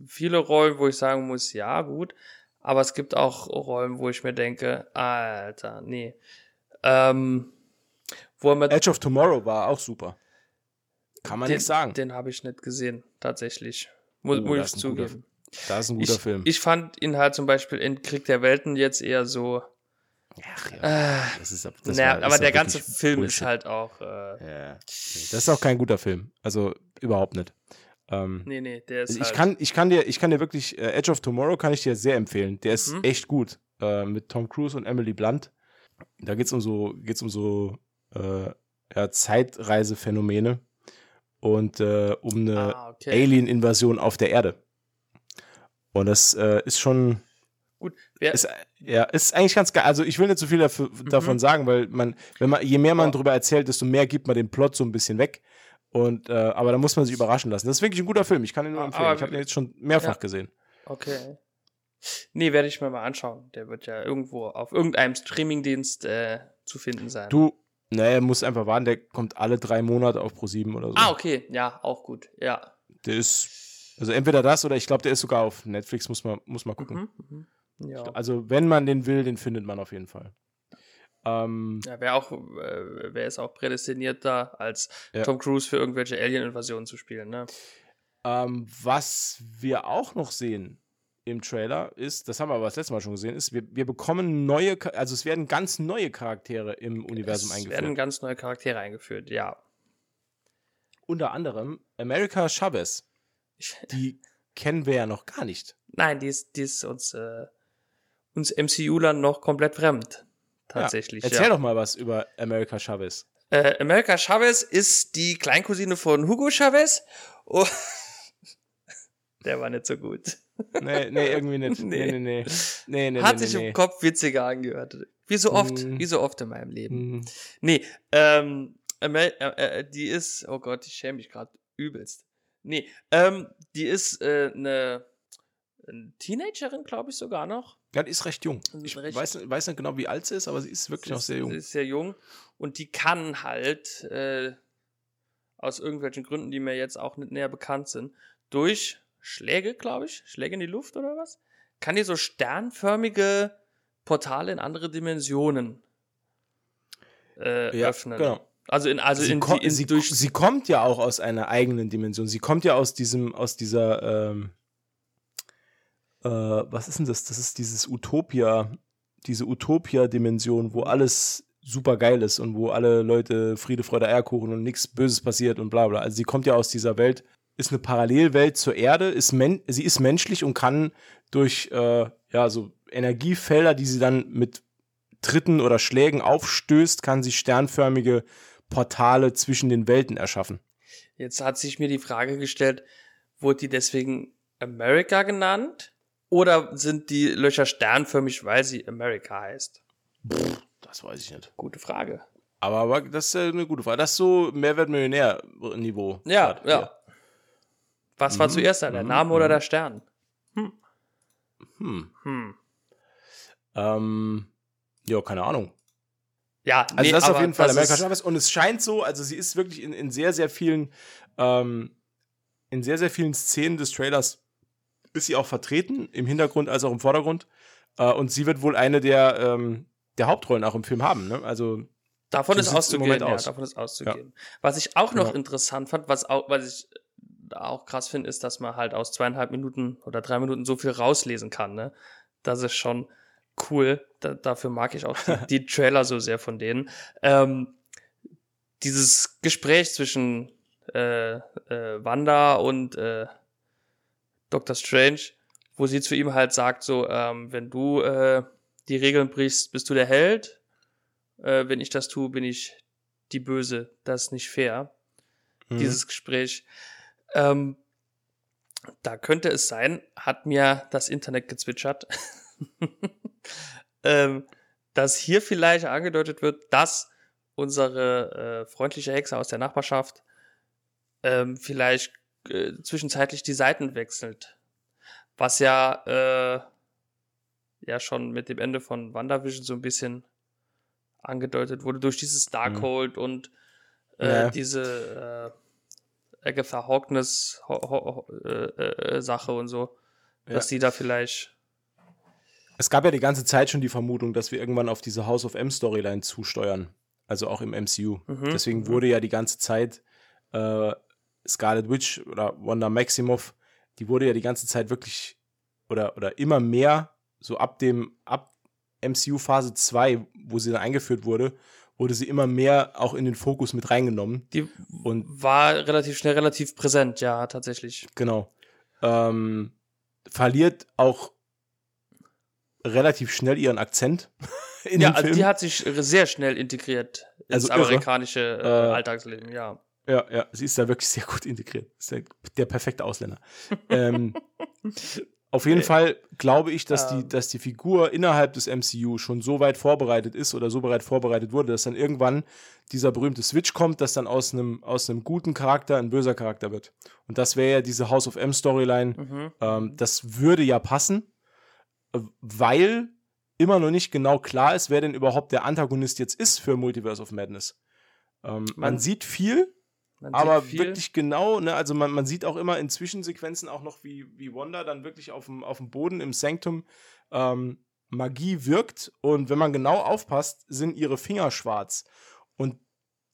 viele Rollen, wo ich sagen muss, ja, gut. Aber es gibt auch Rollen, wo ich mir denke, Alter, nee. Ähm, wo er mit Edge of Tomorrow war auch super. Kann man den, nicht sagen. Den habe ich nicht gesehen, tatsächlich. Muss, Oh, muss ich ein guter zugeben. das ist ein guter Ich, Film. ich fand ihn halt zum Beispiel in Krieg der Welten jetzt eher so. Ach, ja, Äh, das ist, das naja, war- aber der ganze Film Bullshit. ist halt auch. Äh, Ja, das ist auch kein guter Film. Also überhaupt nicht. Ähm, nee, nee, der ist also halt. ich, kann, ich, kann dir, ich kann dir wirklich, äh, Edge of Tomorrow kann ich dir sehr empfehlen. Der ist Mhm. echt gut. Äh, mit Tom Cruise und Emily Blunt. Da geht es um so, geht's um so äh, ja, Zeitreisephänomene und äh, um eine ah, okay. Alien-Invasion auf der Erde. Und das äh, ist schon. Gut, wer, Ist, ja, ist eigentlich ganz geil. Also ich will nicht so viel dafür, davon sagen, weil man, wenn man, je mehr man Ja. drüber erzählt, desto mehr gibt man den Plot so ein bisschen weg. Und äh, aber da muss man sich überraschen lassen. Das ist wirklich ein guter Film. Ich kann ihn nur Aber- empfehlen. Ich habe ihn jetzt schon mehrfach Ja. gesehen. Okay. Nee, werde ich mir mal anschauen. Der wird ja irgendwo auf irgendeinem Streamingdienst äh, zu finden sein. Du, naja, muss einfach warten. Der kommt alle drei Monate auf Pro 7 oder so. Ah, okay. Ja, auch gut. Ja. Der ist, also entweder das oder ich glaube, der ist sogar auf Netflix. Muss man, muss man gucken. Mhm, mhm. Ja. Also wenn man den will, den findet man auf jeden Fall. Ähm, ja wer auch, äh, wer ist auch prädestiniert da, als Ja. Tom Cruise für irgendwelche Alien-Invasionen zu spielen, ne? Ähm, was wir auch noch sehen, im Trailer ist, das haben wir aber das letzte Mal schon gesehen, ist, wir, wir bekommen neue, also es werden ganz neue Charaktere im Universum es eingeführt. werden ganz neue Charaktere eingeführt, ja. Unter anderem America Chavez. [laughs] Die kennen wir ja noch gar nicht. nein, die ist, die ist uns, äh, uns MCU-Land noch komplett fremd. Tatsächlich. Ja. Erzähl ja. doch mal was über America Chavez. Äh, America Chavez ist die Kleincousine von Hugo Chavez. [laughs] Oh. Der war nicht so gut. Nee, nee, irgendwie nicht. [laughs] Nee, Nee. nee, nee. nee, Hat nee, sich nee, im Kopf witziger angehört. Wie so oft, Mm. wie so oft in meinem Leben. Hm. Nee, ähm, äh, äh, die ist, oh Gott, ich schäme mich gerade übelst. Nee, ähm, die ist äh, eine, eine Teenagerin, glaube ich sogar noch. Ja, die ist recht jung. Ich recht- weiß, weiß nicht genau, wie alt sie ist, aber sie ist wirklich noch ist, sehr jung. Sie ist sehr jung und die kann halt äh, aus irgendwelchen Gründen, die mir jetzt auch nicht näher bekannt sind, durch Schläge, glaube ich, Schläge in die Luft oder was, kann die so sternförmige Portale in andere Dimensionen äh, Ja, öffnen. genau. Also in also sie, in, ko die- in sie, durch sie kommt ja auch aus einer eigenen Dimension. Sie kommt ja aus diesem, aus dieser, ähm, äh, was ist denn das? Das ist dieses Utopia, diese Utopia-Dimension, wo alles super geil ist und wo alle Leute Friede, Freude, Eierkuchen und nichts Böses passiert und bla bla. Also sie kommt ja aus dieser Welt, ist eine Parallelwelt zur Erde, ist men sie ist menschlich und kann durch äh, ja so Energiefelder, die sie dann mit Tritten oder Schlägen aufstößt, kann sie sternförmige Portale zwischen den Welten erschaffen. Jetzt hat sich mir die Frage gestellt, wurde die deswegen America genannt? Oder sind die Löcher sternförmig, weil sie America heißt? Das weiß ich nicht. Gute Frage. Aber, aber das ist eine gute Frage. Das ist so Mehrwert-Millionär-Niveau. Ja, Grad ja. Was war Mhm, zuerst da, der mhm, Name oder mhm. der Stern? Hm. Hm. Ähm, ja, keine Ahnung. Ja, Also das ist auf jeden Fall America ist- Chavez. Und es scheint so, also sie ist wirklich in, in sehr, sehr vielen, ähm, in sehr, sehr vielen Szenen des Trailers ist sie auch vertreten, im Hintergrund als auch im Vordergrund. Äh, und sie wird wohl eine der, ähm, der Hauptrollen auch im Film haben. Ne? Also Davon ist auszugehen, ja, aus. davon ist auszugehen. Was ich auch noch Genau. interessant fand, was auch, was ich auch krass finde, ist, dass man halt aus zweieinhalb Minuten oder drei Minuten so viel rauslesen kann, ne? Das ist schon cool. Da, dafür mag ich auch die, [laughs] die Trailer so sehr von denen. Ähm, dieses Gespräch zwischen äh, äh, Wanda und äh, Dr. Strange, wo sie zu ihm halt sagt, so, ähm, wenn du äh, die Regeln brichst, bist du der Held. Äh, wenn ich das tue, bin ich die Böse. Das ist nicht fair. mhm. Dieses Gespräch. Ähm, da könnte es sein, hat mir das Internet gezwitschert, [laughs] ähm, dass hier vielleicht angedeutet wird, dass unsere äh, freundliche Hexe aus der Nachbarschaft ähm, vielleicht äh, zwischenzeitlich die Seiten wechselt. Was ja, äh, ja schon mit dem Ende von WandaVision so ein bisschen angedeutet wurde durch dieses Darkhold und äh, Ja. diese äh, Agatha Harkness äh, äh, Sache und so, dass die da vielleicht Es gab ja die ganze Zeit schon die Vermutung, dass wir irgendwann auf diese House of M Storyline zusteuern. Also auch im MCU. Mhm. Deswegen wurde ja die ganze Zeit äh, Scarlet Witch oder Wanda Maximoff, die wurde ja die ganze Zeit wirklich oder, oder immer mehr, so ab dem, ab MCU Phase 2, wo sie dann eingeführt wurde, wurde sie immer mehr auch in den Fokus mit reingenommen. die Und war relativ schnell relativ präsent, ja, tatsächlich. Genau. Ähm, verliert auch relativ schnell ihren Akzent [laughs] in ja, also die hat sich sehr schnell integriert ins Also amerikanische äh, Äh, Alltagsleben, ja. Ja, ja, sie ist da wirklich sehr gut integriert. Ist der, der perfekte Ausländer. ähm, [laughs] auf jeden Okay. Fall glaube ich, dass, die, Ähm. dass die Figur innerhalb des MCU schon so weit vorbereitet ist oder so bereits vorbereitet wurde, dass dann irgendwann dieser berühmte Switch kommt, dass dann aus einem, aus einem guten Charakter ein böser Charakter wird. Und das wäre ja diese House of M Storyline, Mhm. Ähm, das würde ja passen, weil immer noch nicht genau klar ist, wer denn überhaupt der Antagonist jetzt ist für Multiverse of Madness. Ähm, man, Man- sieht viel, aber viel. wirklich genau, ne, also man, man sieht auch immer in Zwischensequenzen auch noch, wie, wie Wanda dann wirklich auf dem, auf dem Boden im Sanctum ähm, Magie wirkt. Und wenn man genau aufpasst, sind ihre Finger schwarz. Und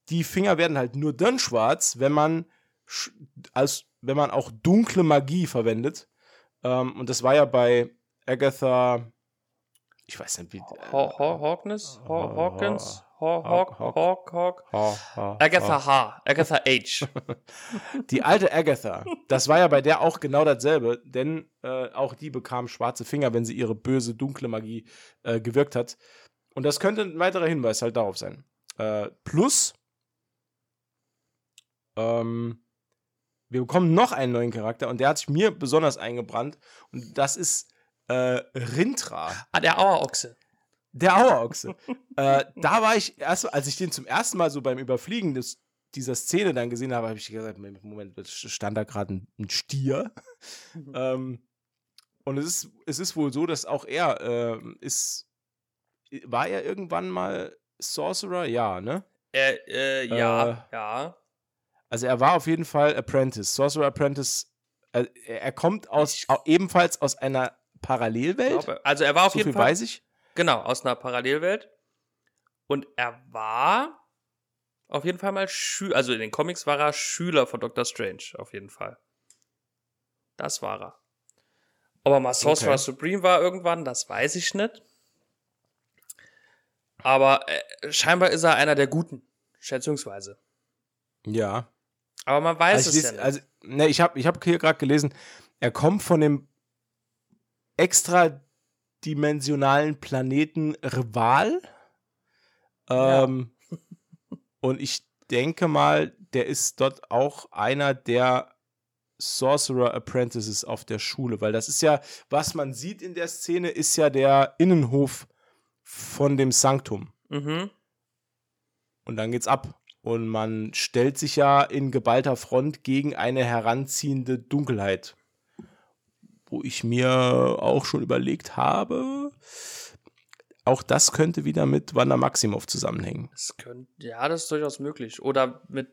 die Finger werden halt nur dann schwarz, wenn man sch- als wenn man auch dunkle Magie verwendet. Ähm, und das war ja bei Agatha, ich weiß nicht, wie. Haw Haw Hawkins? Haw Hawkins? Haw Hawk- Hawk Hawk- Hawk Hawk? Ha, ha, Agatha ha. H. Agatha H. [laughs] Die alte Agatha, das war ja bei der auch genau dasselbe, denn äh, auch die bekam schwarze Finger, wenn sie ihre böse, dunkle Magie äh, gewirkt hat. Und das könnte ein weiterer Hinweis halt darauf sein. Äh, plus, ähm, wir bekommen noch einen neuen Charakter und der hat sich mir besonders eingebrannt und das ist äh, Rintra. Ah, der Auerochse. Der Auerochse. [laughs] äh, da war ich erst, als ich den zum ersten Mal so beim Überfliegen des, dieser Szene dann gesehen habe, habe ich gesagt, Moment, stand da gerade ein, ein Stier. ähm, und es ist, es ist wohl so, dass auch er ähm, ist, war er irgendwann mal Sorcerer? Ja, ne? Äh, äh, ja, Äh, ja. Also er war auf jeden Fall Apprentice, Sorcerer Apprentice. Äh, er er kommt aus, au- ebenfalls aus einer Parallelwelt. Glaube- Also er war auf so jeden viel Fall weiß ich. Genau, aus einer Parallelwelt. Und er war auf jeden Fall mal Schüler, also in den Comics war er Schüler von Doctor Strange, auf jeden Fall. Das war er. Ob er mal Sorcerer Okay. Supreme war irgendwann, das weiß ich nicht. Aber äh, scheinbar ist er einer der Guten, schätzungsweise. Ja. Aber man weiß Also es ja nicht. also, ne, ich habe ich hab hier gerade gelesen, er kommt von dem extradimensionalen Planeten Rival. Ja. Ähm, [laughs] Und ich denke mal, der ist dort auch einer der Sorcerer Apprentices auf der Schule, weil das ist ja, was man sieht in der Szene, ist ja der Innenhof von dem Sanktum. mhm. Und dann geht's ab. Und man stellt sich ja in geballter Front gegen eine heranziehende Dunkelheit. Wo ich mir auch schon überlegt habe, auch das könnte wieder mit Wanda Maximoff zusammenhängen. Das könnte, ja, das ist durchaus möglich. Oder mit,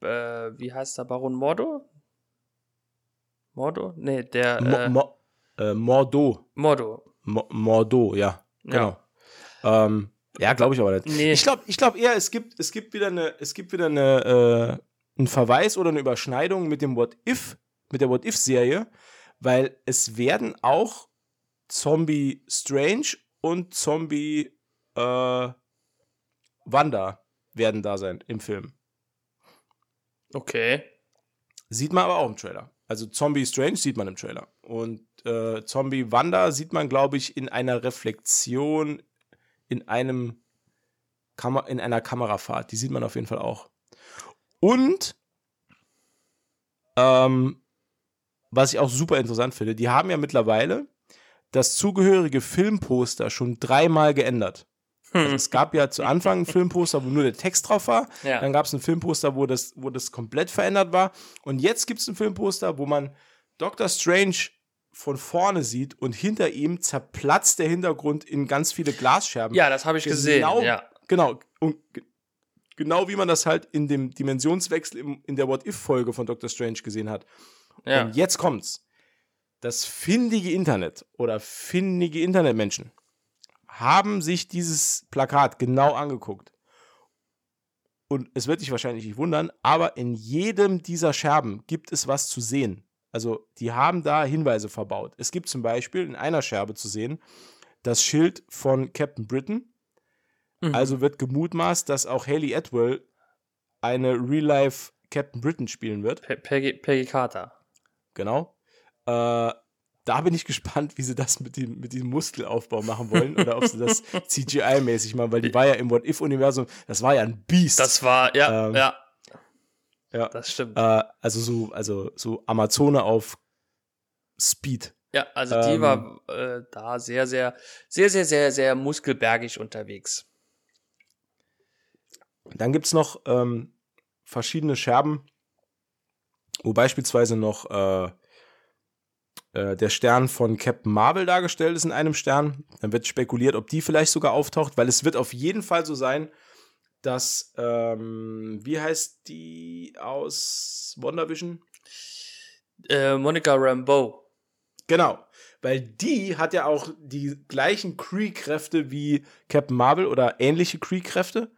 äh, wie heißt der Baron Mordo? Mordo? Nee, der, Mo äh, Mo äh, Mordo. Mordo. Mo Mordo, ja. Genau. Ja. Ähm, ja, glaube ich aber nicht. Nee. Ich glaube ich glaub eher, es gibt, es gibt wieder eine, es gibt wieder eine, äh, einen Verweis oder eine Überschneidung mit dem What If, mit der What If-Serie, weil es werden auch Zombie Strange und Zombie äh, Wanda werden da sein im Film. Okay. Sieht man aber auch im Trailer. Also Zombie Strange sieht man im Trailer. Und äh, Zombie Wanda sieht man, glaube ich, in einer Reflexion in einem Kamer in einer Kamerafahrt. Die sieht man auf jeden Fall auch. Und ähm, was ich auch super interessant finde, die haben ja mittlerweile das zugehörige Filmposter schon dreimal geändert. Also Hm. es gab ja zu Anfang ein Filmposter, wo nur der Text drauf war. Ja. Dann gab es ein Filmposter, wo das, wo das komplett verändert war. Und jetzt gibt es ein Filmposter, wo man Doctor Strange von vorne sieht und hinter ihm zerplatzt der Hintergrund in ganz viele Glasscherben. ja, das habe ich gesehen. Genau, Ja. genau. Und ge- genau wie man das halt in dem Dimensionswechsel im, in der What-If-Folge von Doctor Strange gesehen hat. Ja. Und jetzt kommt's. Das findige Internet oder findige Internetmenschen haben sich dieses Plakat genau angeguckt. Und es wird dich wahrscheinlich nicht wundern, aber in jedem dieser Scherben gibt es was zu sehen. Also, die haben da Hinweise verbaut. Es gibt zum Beispiel in einer Scherbe zu sehen das Schild von Captain Britain. Mhm. Also wird gemutmaßt, dass auch Haley Atwell eine Real-Life Captain Britain spielen wird. Pe- Peggy, Peggy Carter. Genau. Äh, da bin ich [laughs] gespannt, wie sie das mit, dem, mit diesem Muskelaufbau machen wollen oder ob sie das [laughs] CGI-mäßig machen, weil die war ja im What-If-Universum, das war ja ein Biest. Das war, ja, Ähm, ja, ja. das stimmt. Äh, also so, also so Amazone auf Speed. ja, also die ähm, war äh, da sehr, sehr, sehr, sehr, sehr, sehr muskelbergig unterwegs. Dann gibt es noch ähm, verschiedene Scherben, wo beispielsweise noch äh, äh, der Stern von Captain Marvel dargestellt ist in einem Stern. Dann wird spekuliert, ob die vielleicht sogar auftaucht, weil es wird auf jeden Fall so sein, dass, ähm, wie heißt die aus WandaVision? Äh, Monica Rambeau. Genau, weil die hat ja auch die gleichen Kree-Kräfte wie Captain Marvel oder ähnliche Kree-Kräfte.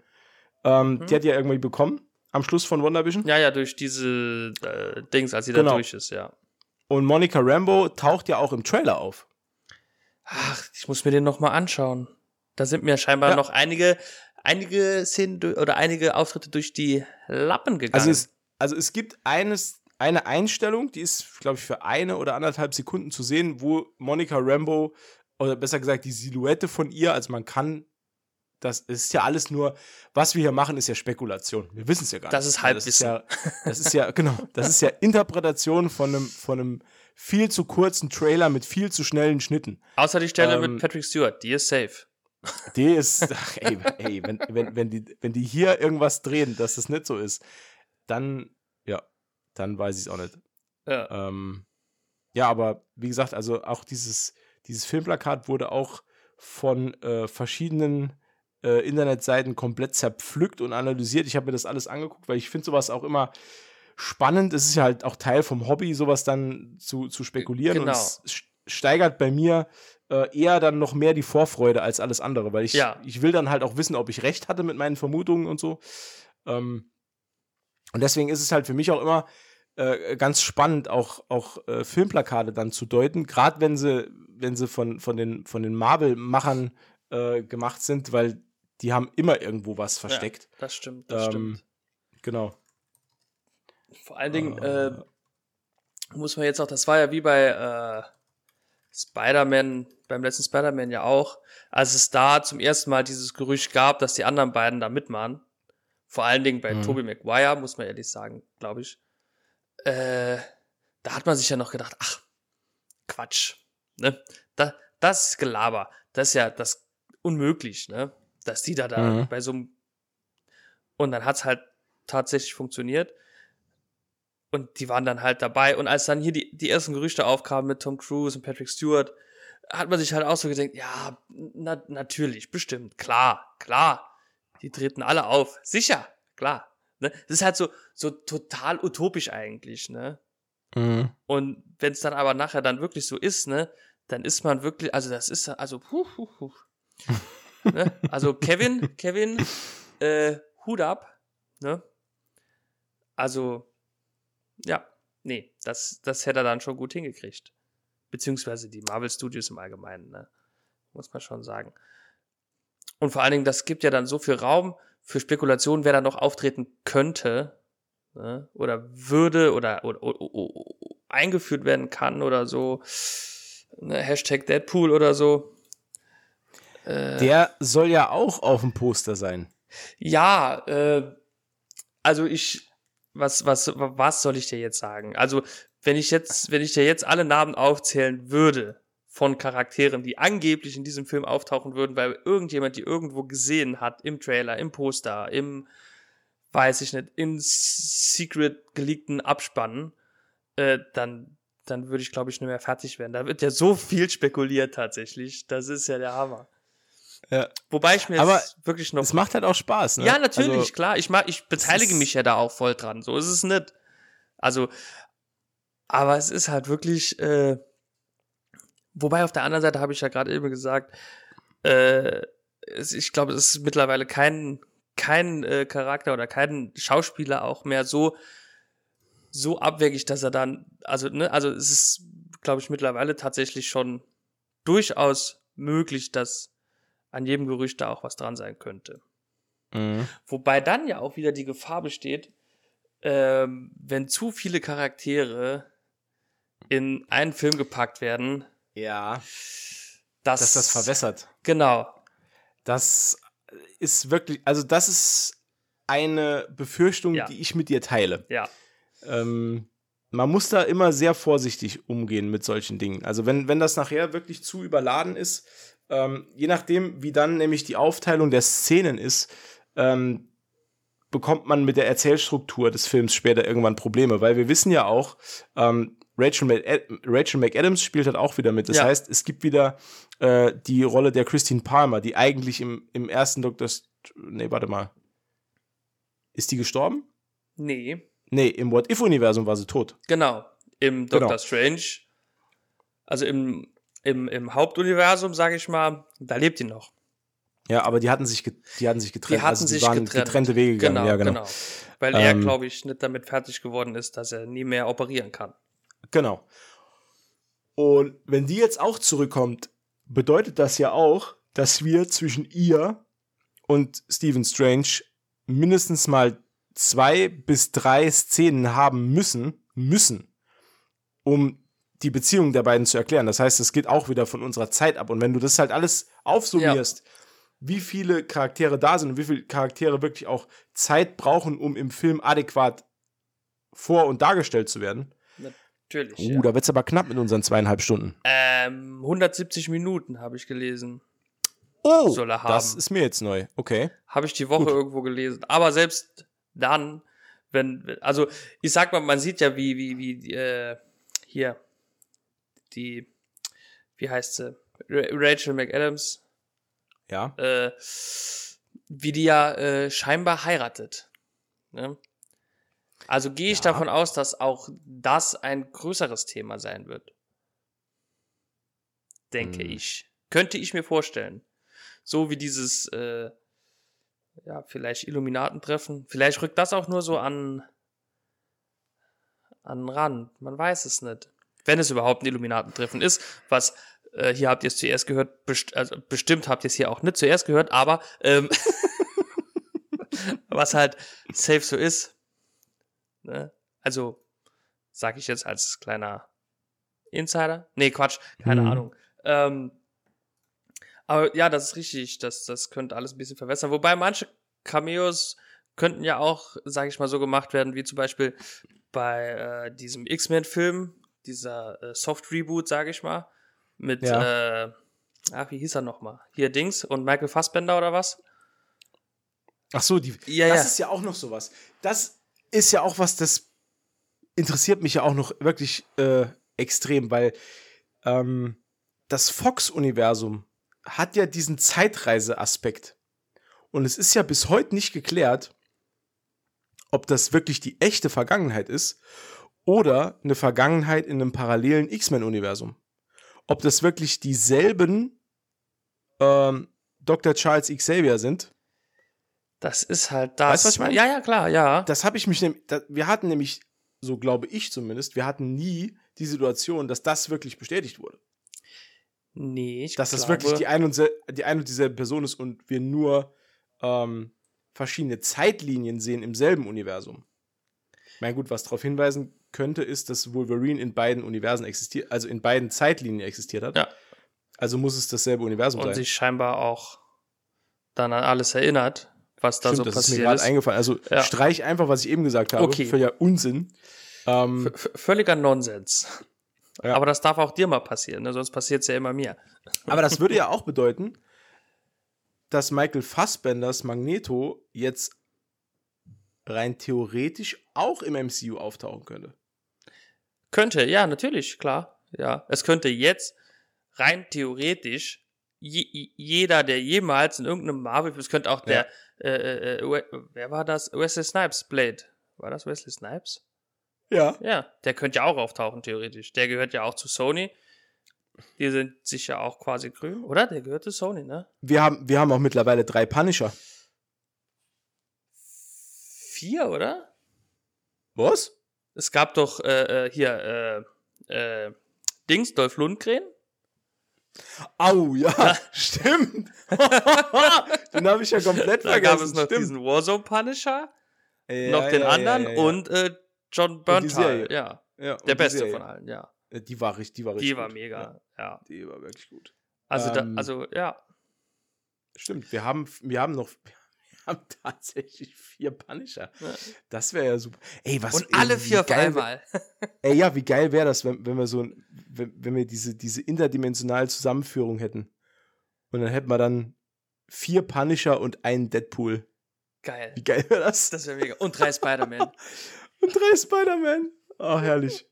Ähm, Mhm. Die hat die ja irgendwie bekommen am Schluss von WandaVision. Ja, ja, durch diese äh, Dings, als sie da Genau. durch ist, ja. Und Monica Rambo taucht ja auch im Trailer auf. Ach, ich muss mir den noch mal anschauen. Da sind mir scheinbar Ja. noch einige, einige Szenen oder einige Auftritte durch die Lappen gegangen. Also es, also es gibt eines, eine Einstellung, die ist, glaube ich, für eine oder anderthalb Sekunden zu sehen, wo Monica Rambo, oder besser gesagt, die Silhouette von ihr, also man kann, das ist ja alles nur, was wir hier machen, ist ja Spekulation. Wir wissen es ja gar Das nicht. ist Das ist ja, das ist ja, genau, das ist ja Interpretation von einem, von einem viel zu kurzen Trailer mit viel zu schnellen Schnitten. Außer die Stelle ähm, mit Patrick Stewart, die ist safe. Die ist, ach, ey, ey wenn, wenn, wenn, die, wenn die hier irgendwas drehen, dass das nicht so ist, dann, ja, dann weiß ich es auch nicht. Ja. Ähm, ja, aber wie gesagt, also auch dieses, dieses Filmplakat wurde auch von äh, verschiedenen äh, Internetseiten komplett zerpflückt und analysiert. Ich habe mir das alles angeguckt, weil ich finde sowas auch immer spannend. Es ist ja halt auch Teil vom Hobby, sowas dann zu, zu spekulieren. Genau. Und es st- steigert bei mir äh, eher dann noch mehr die Vorfreude als alles andere, weil ich, Ja. ich will dann halt auch wissen, ob ich recht hatte mit meinen Vermutungen und so. Ähm, und deswegen ist es halt für mich auch immer äh, ganz spannend, auch, auch äh, Filmplakate dann zu deuten, gerade wenn sie, wenn sie von, von den, von den Marvel-Machern äh, gemacht sind, weil die haben immer irgendwo was versteckt. Das stimmt, das Ähm, stimmt. Genau. Vor allen Dingen äh, äh, muss man jetzt auch, das war ja wie bei äh, Spider-Man, beim letzten Spider-Man ja auch, als es da zum ersten Mal dieses Gerücht gab, dass die anderen beiden da mitmachen. Vor allen Dingen bei Mhm. Tobey Maguire, muss man ehrlich sagen, glaube ich. Äh, da hat man sich ja noch gedacht, ach, Quatsch. Ne? Da, das ist Gelaber. Das ist ja das unmöglich, ne? Dass die da, da Mhm. bei so einem. Und dann hat's halt tatsächlich funktioniert. Und die waren dann halt dabei. Und als dann hier die, die ersten Gerüchte aufkamen mit Tom Cruise und Patrick Stewart, hat man sich halt auch so gedacht, ja, na, natürlich, bestimmt, klar, klar. Die treten alle auf. Sicher, klar. Ne? Das ist halt so, so total utopisch eigentlich, ne? Mhm. Und wenn es dann aber nachher dann wirklich so ist, ne, dann ist man wirklich, also das ist also, huh, huh, huh. [laughs] ne? Also Kevin, Kevin, äh, Hut ab, ne? Also, ja, nee, das, das hätte er dann schon gut hingekriegt. Beziehungsweise die Marvel Studios im Allgemeinen, ne? Muss man schon sagen. Und vor allen Dingen, das gibt ja dann so viel Raum für Spekulationen, wer da noch auftreten könnte, ne? oder würde oder, oder, oder, oder eingeführt werden kann oder so. Ne? Hashtag Deadpool oder so. Äh, Der soll ja auch auf dem Poster sein. ja, äh, also ich, was, was, was soll ich dir jetzt sagen? Also, wenn ich jetzt, wenn ich dir jetzt alle Namen aufzählen würde von Charakteren, die angeblich in diesem Film auftauchen würden, weil irgendjemand die irgendwo gesehen hat, im Trailer, im Poster, im, weiß ich nicht, in Secret geleakten Abspannen, äh, dann, dann würde ich, glaube ich, nicht mehr fertig werden. Da wird ja so viel spekuliert tatsächlich. Das ist ja der Hammer. Ja. Wobei ich mir Aber jetzt wirklich noch Es macht halt auch Spaß, ne? ja, natürlich, Also, klar. Ich mag, ich beteilige mich ja da auch voll dran. So ist es nicht. Also, aber es ist halt wirklich, äh, wobei auf der anderen Seite habe ich ja gerade eben gesagt, äh, es, ich glaube, es ist mittlerweile kein, kein äh, Charakter oder kein Schauspieler auch mehr so, so abwegig, dass er dann, also, ne, also es ist, glaube ich, mittlerweile tatsächlich schon durchaus möglich, dass an jedem Gerücht da auch was dran sein könnte. Mhm. Wobei dann ja auch wieder die Gefahr besteht, ähm, wenn zu viele Charaktere in einen Film gepackt werden, Ja, dass, dass das verwässert. Genau. Das ist wirklich, also das ist eine Befürchtung, Ja. die ich mit dir teile. Ja. Ähm, man muss da immer sehr vorsichtig umgehen mit solchen Dingen. Also wenn, wenn das nachher wirklich zu überladen ist, ähm, je nachdem, wie dann nämlich die Aufteilung der Szenen ist, ähm, bekommt man mit der Erzählstruktur des Films später irgendwann Probleme, weil wir wissen ja auch, ähm, Rachel, Mc Rachel McAdams spielt halt auch wieder mit. Das Ja. heißt, es gibt wieder äh, die Rolle der Christine Palmer, die eigentlich im, im ersten Doktor... St nee, warte mal. Ist die gestorben? Nee, Nee, im What-If-Universum war sie tot. genau. Im Genau. Doctor Strange, also im, im, im Hauptuniversum, sage ich mal, da lebt die noch. Ja, aber die hatten sich, die hatten sich getrennt. Die hatten also die sich waren getrennt. getrennte Wege gegangen. Genau, ja, genau. genau. Weil er, Ähm, glaube ich, nicht damit fertig geworden ist, dass er nie mehr operieren kann. Genau. Und wenn die jetzt auch zurückkommt, bedeutet das ja auch, dass wir zwischen ihr und Stephen Strange mindestens mal zwei bis drei Szenen haben müssen, müssen, um die Beziehung der beiden zu erklären. Das heißt, es geht auch wieder von unserer Zeit ab. Und wenn du das halt alles aufsummierst, ja. wie viele Charaktere da sind und wie viele Charaktere wirklich auch Zeit brauchen, um im Film adäquat vor- und dargestellt zu werden. Natürlich. Uh, ja. da wird's aber knapp mit unseren zweieinhalb Stunden. Ähm, 170 Minuten habe ich gelesen. Oh, soll er haben. das ist mir jetzt neu. Okay. Habe ich die Woche Gut. irgendwo gelesen. Aber selbst dann, wenn, also ich sag mal, man sieht ja, wie, wie, wie, äh, hier, die, wie heißt sie? Rachel McAdams. Ja. Äh, wie die ja äh, scheinbar heiratet. Ne? Also gehe ich ja. davon aus, dass auch das ein größeres Thema sein wird. Denke hm. ich. Könnte ich mir vorstellen. So wie dieses, äh, ja, vielleicht Illuminatentreffen. Vielleicht rückt das auch nur so an, an Rand. Man weiß es nicht wenn es überhaupt ein Illuminatentreffen ist, was äh, hier habt ihr es zuerst gehört, best also bestimmt habt ihr es hier auch nicht zuerst gehört, aber ähm, [laughs] was halt safe so ist. Ne? Also, sag ich jetzt als kleiner Insider? Nee, Quatsch, keine mhm. Ahnung. Ähm, aber ja, das ist richtig, das, das könnte alles ein bisschen verwässern. Wobei manche Cameos könnten ja auch, sag ich mal, so gemacht werden, wie zum Beispiel bei äh, diesem X-Men-Film, dieser äh, Soft-Reboot, sage ich mal, mit, ja. äh, ach, wie hieß er nochmal? Hier Dings und Michael Fassbender oder was? Ach so, die, ja, das ja. ist ja auch noch sowas. Das ist ja auch was, das interessiert mich ja auch noch wirklich äh, extrem, weil ähm, das Fox-Universum hat ja diesen Zeitreise-Aspekt. Und es ist ja bis heute nicht geklärt, ob das wirklich die echte Vergangenheit ist oder eine Vergangenheit in einem parallelen X-Men-Universum. Ob das wirklich dieselben ähm, Dr. Charles Xavier sind. Das ist halt das. Weißt du, was ich meine? Ja, ja, klar, ja. Das habe ich mich nämlich, wir hatten nämlich, so glaube ich zumindest, wir hatten nie die Situation, dass das wirklich bestätigt wurde. Nee, ich Dass glaube, das wirklich die ein, und die ein und dieselbe Person ist und wir nur ähm, verschiedene Zeitlinien sehen im selben Universum. Mein gut, was darauf hinweisen könnte, ist, dass Wolverine in beiden Universen existiert, also in beiden Zeitlinien existiert hat. Ja. Also muss es dasselbe Universum Und sein. Und sich scheinbar auch dann an alles erinnert, was da Stimmt, so das passiert ist. Mir gerade eingefallen. Also ja. streich einfach, was ich eben gesagt habe. Okay. Für ja Unsinn. Ähm, völliger Nonsens. Ja. Aber das darf auch dir mal passieren, ne? sonst passiert es ja immer mir. Aber das würde ja [laughs] auch bedeuten, dass Michael Fassbenders Magneto jetzt rein theoretisch auch im MCU auftauchen könnte. Könnte, ja, natürlich, klar. Ja, es könnte jetzt rein theoretisch je, jeder, der jemals in irgendeinem Marvel, es könnte auch der, ja. äh, äh, wer war das? Wesley Snipes Blade. War das Wesley Snipes? Ja. Ja, der könnte ja auch auftauchen, theoretisch. Der gehört ja auch zu Sony. Die sind sicher auch quasi grün, oder? Der gehört zu Sony, ne? Wir haben, wir haben auch mittlerweile drei Punisher. Vier, oder? Was? Es gab doch äh, äh hier äh, äh, Dings, Dolph Lundgren. Au, ja, ja. [laughs] stimmt. [laughs] den habe ich ja komplett da vergessen. Da gab es noch stimmt. diesen Warzone Punisher, ja, noch den ja, anderen und äh, John Bernthal, ja. Der beste von allen, ja. Die war richtig, die war richtig. Die war mega, ja. Die war wirklich gut. Also, ähm, da, also ja. Stimmt, wir haben, wir haben noch, haben [laughs] tatsächlich vier Punisher. Ja. Das wäre ja super. Ey, was, Und alle ey, vier auf einmal. [laughs] ey, ja, wie geil wäre das, wenn, wenn wir so, wenn, wenn wir diese, diese interdimensionale Zusammenführung hätten. Und dann hätten wir dann vier Punisher und einen Deadpool. Geil. Wie geil wäre das? Das wäre mega. Und drei Spider-Man. [laughs] und drei Spider-Man. Oh, herrlich.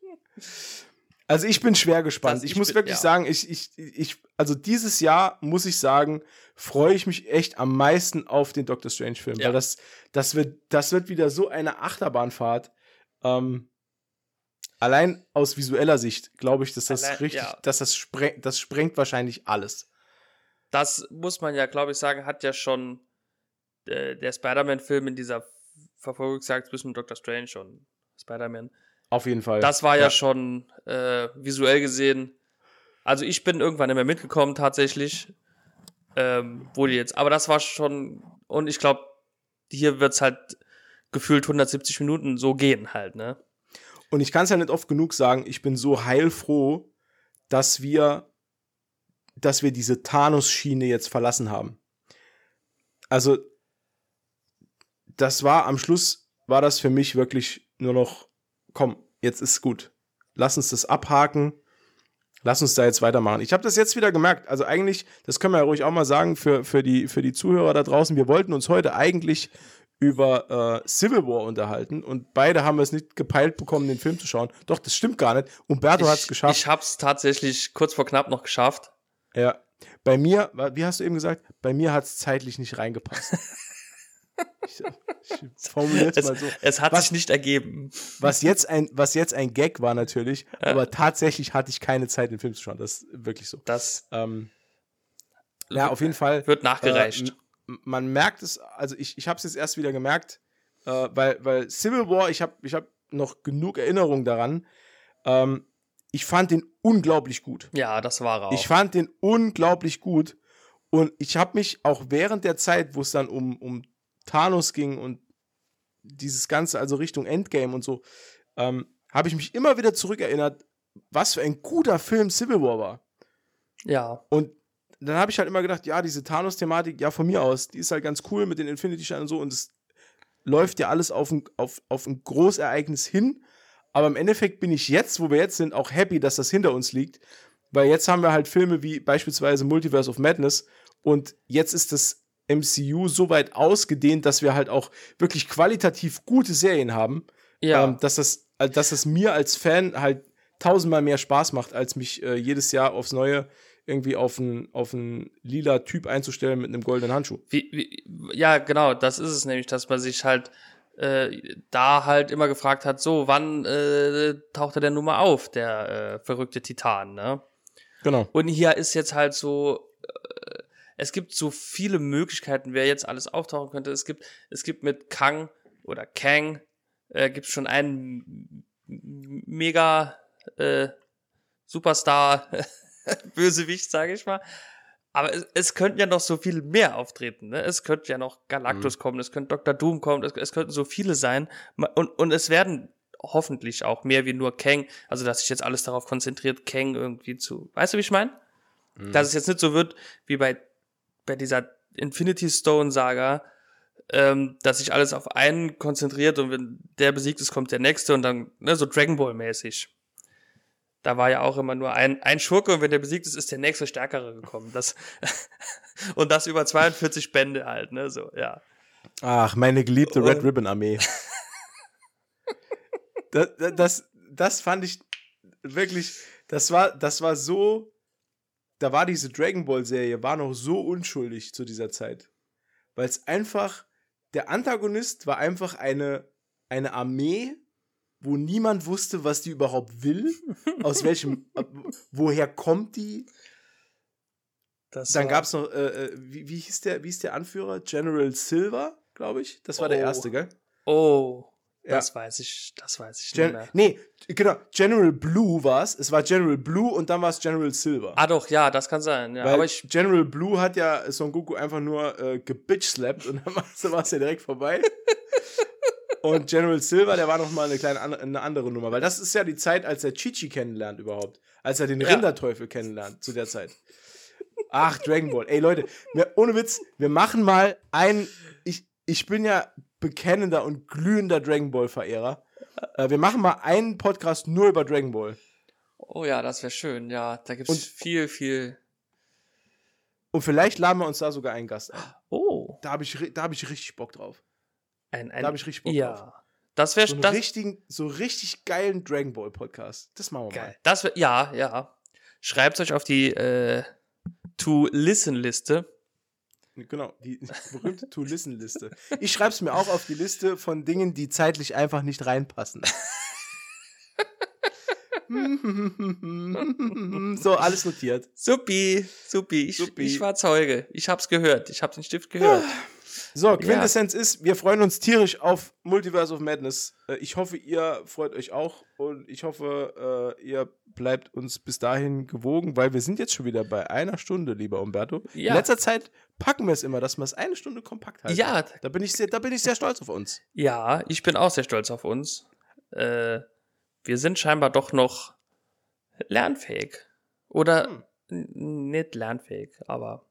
Also ich bin schwer gespannt. Das, ich, ich, muss bin, wirklich ja. sagen, ich, ich, ich, also dieses Jahr muss ich sagen, freue ich mich echt am meisten auf den Doctor Strange Film, ja. weil das, das wird, das wird wieder so eine Achterbahnfahrt. Ähm, allein aus visueller Sicht glaube ich, dass das allein, richtig, ja. dass das sprengt, das sprengt wahrscheinlich alles. Das muss man ja, glaube ich, sagen, hat ja schon äh, der Spider-Man-Film in dieser Verfolgungsjagd zwischen Doctor Strange und Spider-Man auf jeden Fall. Das war ja, ja schon äh, visuell gesehen Also ich bin irgendwann nicht mehr mitgekommen tatsächlich. Ähm, wo die jetzt, aber das war schon, und ich glaube, hier wird's halt gefühlt 170 Minuten so gehen halt, ne? Und ich kann es ja nicht oft genug sagen, ich bin so heilfroh, dass wir, dass wir diese Thanos-Schiene jetzt verlassen haben. Also, das war am Schluss, war das für mich wirklich nur noch, komm, jetzt ist gut. Lass uns das abhaken. Lass uns da jetzt weitermachen. Ich habe das jetzt wieder gemerkt. Also eigentlich, das können wir ja ruhig auch mal sagen für, für, die, für die Zuhörer da draußen. Wir wollten uns heute eigentlich über äh, Civil War unterhalten und beide haben es nicht gepeilt bekommen, den Film zu schauen. Doch, das stimmt gar nicht. Umberto hat es geschafft. Ich habe es tatsächlich kurz vor knapp noch geschafft. Ja. Bei mir, wie hast du eben gesagt, bei mir hat es zeitlich nicht reingepasst. [laughs] ich, ich formuliere es mal so. Es hat was, sich nicht ergeben. Was jetzt ein, was jetzt ein Gag war natürlich, ja. aber tatsächlich hatte ich keine Zeit, den Film zu schauen. Das ist wirklich so. Das ähm, ja, auf jeden Fall. Wird nachgereicht. Äh, man merkt es, also ich, ich habe es jetzt erst wieder gemerkt, äh, weil, weil Civil War, ich habe ich hab noch genug Erinnerungen daran. Ähm, ich fand den unglaublich gut. Ja, das war er auch. Ich fand den unglaublich gut. Und ich habe mich auch während der Zeit, wo es dann um, um Thanos ging und dieses Ganze, also Richtung Endgame und so, ähm, habe ich mich immer wieder zurückerinnert, was für ein guter Film Civil War war. Ja. Und dann habe ich halt immer gedacht, ja, diese Thanos-Thematik, ja, von mir aus, die ist halt ganz cool mit den Infinity-Steinen und so und es läuft ja alles auf ein, auf, auf ein Großereignis hin. Aber im Endeffekt bin ich jetzt, wo wir jetzt sind, auch happy, dass das hinter uns liegt. Weil jetzt haben wir halt Filme wie beispielsweise Multiverse of Madness und jetzt ist das MCU so weit ausgedehnt, dass wir halt auch wirklich qualitativ gute Serien haben. Ja. Ähm, dass, das, dass das mir als Fan halt tausendmal mehr Spaß macht, als mich äh, jedes Jahr aufs Neue irgendwie auf einen auf lila Typ einzustellen mit einem goldenen Handschuh. Wie, wie, ja, genau, das ist es nämlich, dass man sich halt äh, da halt immer gefragt hat, so, wann äh, taucht er denn nun mal auf, der äh, verrückte Titan, ne? Genau. Und hier ist jetzt halt so, äh, es gibt so viele Möglichkeiten, wer jetzt alles auftauchen könnte. Es gibt, es gibt mit Kang oder Kang, äh, gibt schon einen mega äh, Superstar [laughs] Bösewicht, sage ich mal. Aber es, es könnten ja noch so viel mehr auftreten. Ne? Es könnte ja noch Galactus mhm. kommen, es könnte Dr. Doom kommen, es, es könnten so viele sein. Und, und es werden hoffentlich auch mehr wie nur Kang, also dass sich jetzt alles darauf konzentriert, Kang irgendwie zu. Weißt du, wie ich meine? Mhm. Dass es jetzt nicht so wird wie bei, bei dieser Infinity Stone Saga, ähm, dass sich alles auf einen konzentriert und wenn der besiegt ist, kommt der nächste und dann, ne, so Dragon Ball mäßig da war ja auch immer nur ein, ein Schurke und wenn der besiegt ist, ist der nächste Stärkere gekommen. Das [laughs] und das über 42 Bände halt, ne, so, ja. Ach, meine geliebte und Red Ribbon Armee. [laughs] das, das, das fand ich wirklich, das war, das war so, da war diese Dragon Ball Serie, war noch so unschuldig zu dieser Zeit. Weil es einfach, der Antagonist war einfach eine, eine Armee wo niemand wusste, was die überhaupt will, [laughs] aus welchem, woher kommt die. Das Dann gab es noch, äh, äh, wie, wie, hieß der, wie hieß der Anführer? General Silver, glaube ich. Das war oh. der erste, gell? Oh. Ja. Das weiß ich, das weiß ich Gen nicht mehr. Nee, genau, General Blue war es. Es war General Blue und dann war es General Silver. Ah doch, ja, das kann sein. Ja, Weil aber ich General Blue hat ja Son Goku einfach nur äh, gebitch-slapped und dann war [laughs] es ja direkt vorbei. [laughs] Und General Silver, der war noch mal eine kleine eine andere Nummer, weil das ist ja die Zeit, als er Chichi kennenlernt überhaupt, als er den ja. Rinderteufel kennenlernt zu der Zeit. Ach, Dragon Ball. Ey Leute, wir, ohne Witz, wir machen mal ein ich ich bin ja bekennender und glühender Dragon Ball Verehrer. Äh, wir machen mal einen Podcast nur über Dragon Ball. Oh ja, das wäre schön. Ja, da gibt's und, viel viel und vielleicht laden wir uns da sogar einen Gast ein. Oh. Da habe ich, hab ich richtig Bock drauf. Ein, ein, da habe ich richtig Bock ja. drauf. Das wäre so, das, richtigen, so richtig geilen Dragon Ball Podcast. Das machen wir geil. mal. Das wär, ja, ja. Schreibt euch auf die äh, To-Listen-Liste. Genau, die [laughs] berühmte To-Listen-Liste. Ich schreibe es mir auch auf die Liste von Dingen, die zeitlich einfach nicht reinpassen. [laughs] so, alles notiert. Supi, supi. Ich, supi. ich war Zeuge. Ich hab's gehört. Ich hab den Stift gehört. So, Quintessenz ja. ist, wir freuen uns tierisch auf Multiverse of Madness. Äh, ich hoffe, ihr freut euch auch und ich hoffe, äh, ihr bleibt uns bis dahin gewogen, weil wir sind jetzt schon wieder bei einer Stunde, lieber Umberto. Ja. In letzter Zeit packen wir es immer, dass wir es eine Stunde kompakt halten. Ja. Da bin ich sehr, da bin ich sehr stolz auf uns. Ja, ich bin auch sehr stolz auf uns. Äh, wir sind scheinbar doch noch lernfähig. Oder hm. nicht lernfähig, aber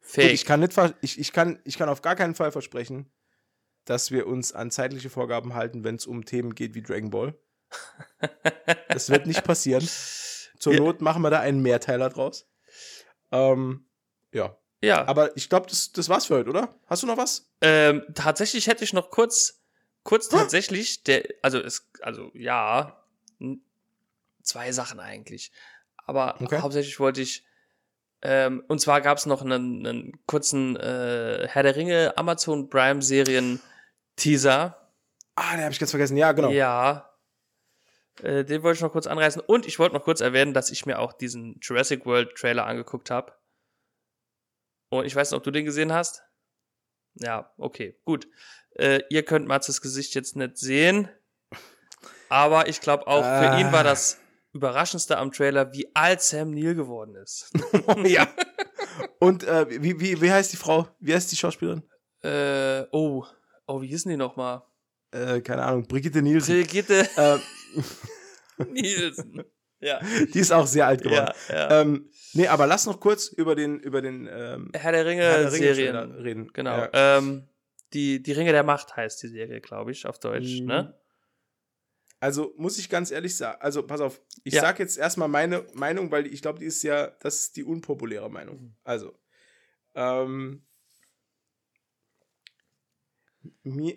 fähig. Gut, ich, kann nicht, ich, ich, kann, ich kann auf gar keinen Fall versprechen, dass wir uns an zeitliche Vorgaben halten, wenn es um Themen geht wie Dragon Ball. [laughs] das wird nicht passieren. Zur ja. Not machen wir da einen Mehrteiler draus. Ähm, ja. Ja. Aber ich glaube, das, das war's für heute, oder? Hast du noch was? Ähm, tatsächlich hätte ich noch kurz, kurz tatsächlich, der, also es, also ja, zwei Sachen eigentlich. Aber okay. hauptsächlich wollte ich, ähm, und zwar gab es noch einen, einen kurzen äh, Herr der Ringe Amazon Prime Serien Teaser. Ah, den habe ich ganz vergessen. Ja, genau. Ja, äh, den wollte ich noch kurz anreißen. Und ich wollte noch kurz erwähnen, dass ich mir auch diesen Jurassic World Trailer angeguckt habe. Und ich weiß nicht, ob du den gesehen hast. Ja, okay, gut. Äh, ihr könnt Matzes Gesicht jetzt nicht sehen. Aber ich glaube auch, für ihn war das Überraschendste am Trailer, wie alt Sam Neill geworden ist. [laughs] ja. Und äh, wie, wie, wie heißt die Frau? Wie heißt die Schauspielerin? Äh, oh. Oh, wie hießen die nochmal? Äh, keine Ahnung, Brigitte Nielsen. Brigitte. Ähm, [laughs] Nielsen. Ja. Die ist auch sehr alt geworden. Ja, ja. Ähm, nee, aber lass noch kurz über den, über den ähm, Herr der Ringe, Herr der Ringe Serien reden. Genau. Ja. Ähm, die, die Ringe der Macht heißt die Serie, glaube ich, auf Deutsch, mhm. ne? Also muss ich ganz ehrlich sagen, also pass auf, ich ja. sag jetzt erstmal meine Meinung, weil ich glaube, die ist ja, das ist die unpopuläre Meinung. Mhm. Also, ähm, mir,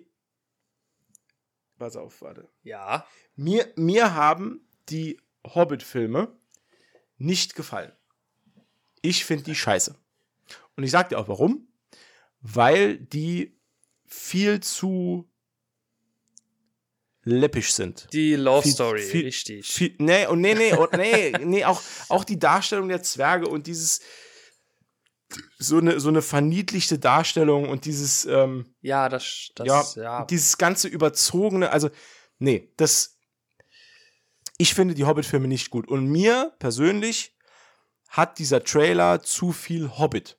pass auf, warte. Ja. Mir, mir haben die Hobbit-Filme nicht gefallen. Ich finde die scheiße. Und ich sag dir auch warum. Weil die viel zu läppisch sind. Die Love Story, viel, richtig. Viel, nee, und nee, nee, und nee, nee, auch, auch die Darstellung der Zwerge und dieses so eine, so eine verniedlichte Darstellung und dieses ähm, ja, das, das ja, ja, dieses ganze überzogene, also nee, das ich finde die Hobbit-Filme nicht gut. Und mir persönlich hat dieser Trailer zu viel Hobbit.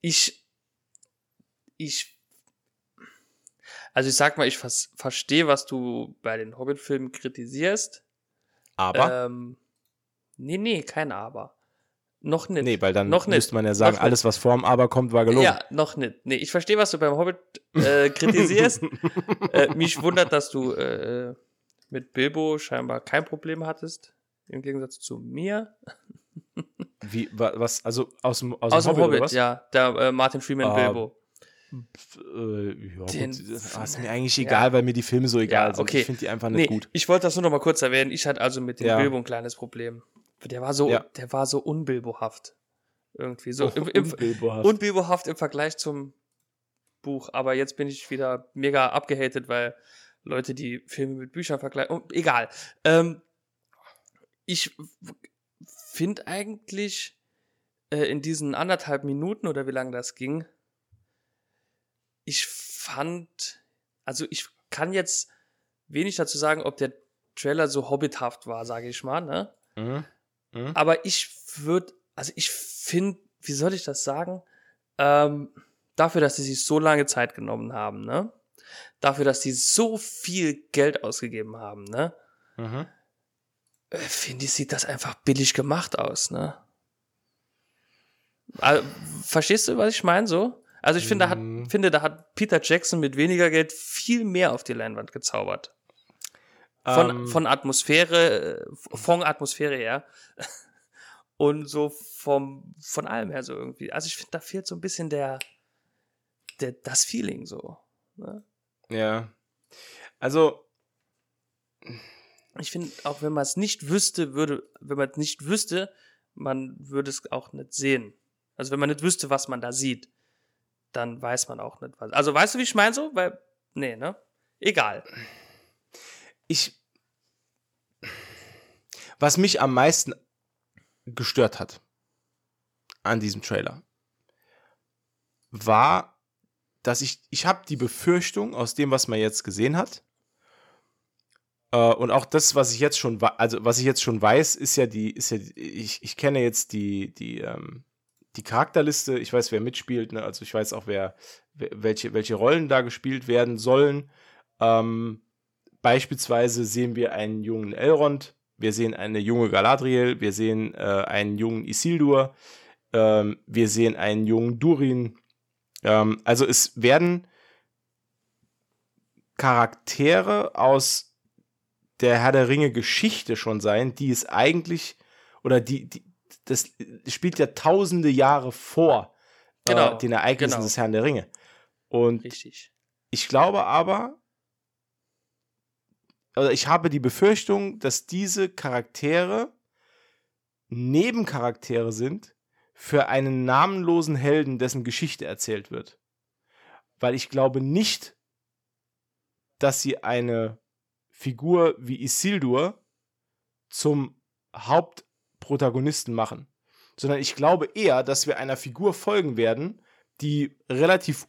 Ich, ich, also ich sag mal, ich verstehe, was du bei den Hobbit-Filmen kritisierst. Aber? Ähm, nee, nee, kein Aber. Noch nicht. Nee, weil dann noch müsste man ja sagen, alles, was vorm Aber kommt, war gelogen. Ja, noch nicht. Nee, ich verstehe, was du beim Hobbit äh, kritisierst. [laughs] äh, mich wundert, dass du äh, mit Bilbo scheinbar kein Problem hattest, im Gegensatz zu mir. Wie, was, also aus dem, aus, aus dem Hobbit, Hobbit ja, der äh, Martin Freeman ah, Bilbo. Äh, ja, Den, gut, ist mir eigentlich egal, ja. weil mir die Filme so egal ja, sind. Okay. Ich finde die einfach nicht nee, gut. Ich wollte das nur noch mal kurz erwähnen. Ich hatte also mit dem ja. Bilbo ein kleines Problem. Der war so, der war so unbilbohaft. Irgendwie so. Oh, [laughs] im, im, unbilbohaft. unbilbohaft im Vergleich zum Buch. Aber jetzt bin ich wieder mega abgehatet, weil Leute, die Filme mit Büchern vergleichen. Oh, egal. Ähm, ich finde eigentlich äh, in diesen anderthalb Minuten oder wie lange das ging, ich fand, also ich kann jetzt wenig dazu sagen, ob der Trailer so hobbithaft war, sage ich mal, ne? Mhm. Mhm. Aber ich würde, also ich finde, wie soll ich das sagen? Ähm, dafür, dass sie sich so lange Zeit genommen haben, ne? dafür, dass die so viel Geld ausgegeben haben, ne? Mhm. Äh, finde ich, sieht das einfach billig gemacht aus, ne? Also, verstehst du, was ich meine so? Also ich finde, da hat, mhm. finde, da hat Peter Jackson mit weniger Geld viel mehr auf die Leinwand gezaubert. Von, ähm. von Atmosphäre, äh, von Atmosphäre her. [laughs] Und so vom, von allem her so irgendwie. Also ich finde, da fehlt so ein bisschen der, der, das Feeling so. Ne? Ja. Also. Ich finde, auch wenn man es nicht wüsste, würde, wenn man es nicht wüsste, man würde es auch nicht sehen. Also wenn man nicht wüsste, was man da sieht, dann weiß man auch nicht was. Also weißt du, wie ich meine so? Weil, nee, ne? Egal. Ich. Was mich am meisten gestört hat an diesem Trailer, war dass ich, ich habe die Befürchtung aus dem, was man jetzt gesehen hat. Äh, und auch das, was ich jetzt schon, also was ich jetzt schon weiß, ist ja die, ist ja, ich, ich kenne jetzt die, die, ähm, die Charakterliste, ich weiß, wer mitspielt, ne? also ich weiß auch, wer, welche, welche Rollen da gespielt werden sollen. Ähm, beispielsweise sehen wir einen jungen Elrond, wir sehen eine junge Galadriel, wir sehen äh, einen jungen Isildur, ähm, wir sehen einen jungen Durin. Ähm, also es werden Charaktere aus der Herr der Ringe Geschichte schon sein, die es eigentlich oder die, die das spielt ja tausende Jahre vor äh, genau, äh, den Ereignissen genau. des Herrn der Ringe. Und Richtig. ich glaube aber, also ich habe die Befürchtung, dass diese Charaktere Nebencharaktere sind für einen namenlosen Helden, dessen Geschichte erzählt wird. Weil ich glaube nicht, dass sie eine Figur wie Isildur zum Hauptprotagonisten machen, sondern ich glaube eher, dass wir einer Figur folgen werden, die relativ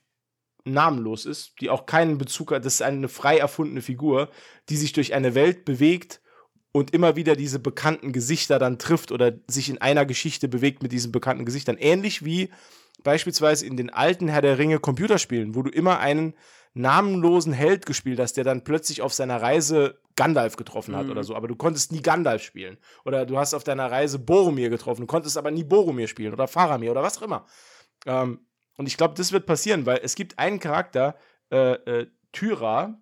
namenlos ist, die auch keinen Bezug hat. Das ist eine frei erfundene Figur, die sich durch eine Welt bewegt und immer wieder diese bekannten Gesichter dann trifft oder sich in einer Geschichte bewegt mit diesen bekannten Gesichtern. Ähnlich wie beispielsweise in den alten Herr der Ringe Computerspielen, wo du immer einen namenlosen Held gespielt hast, der dann plötzlich auf seiner Reise Gandalf getroffen hat mhm. oder so, aber du konntest nie Gandalf spielen. Oder du hast auf deiner Reise Boromir getroffen, du konntest aber nie Boromir spielen oder Faramir oder was auch immer. Ähm, und ich glaube, das wird passieren, weil es gibt einen Charakter, äh, äh, Tyra,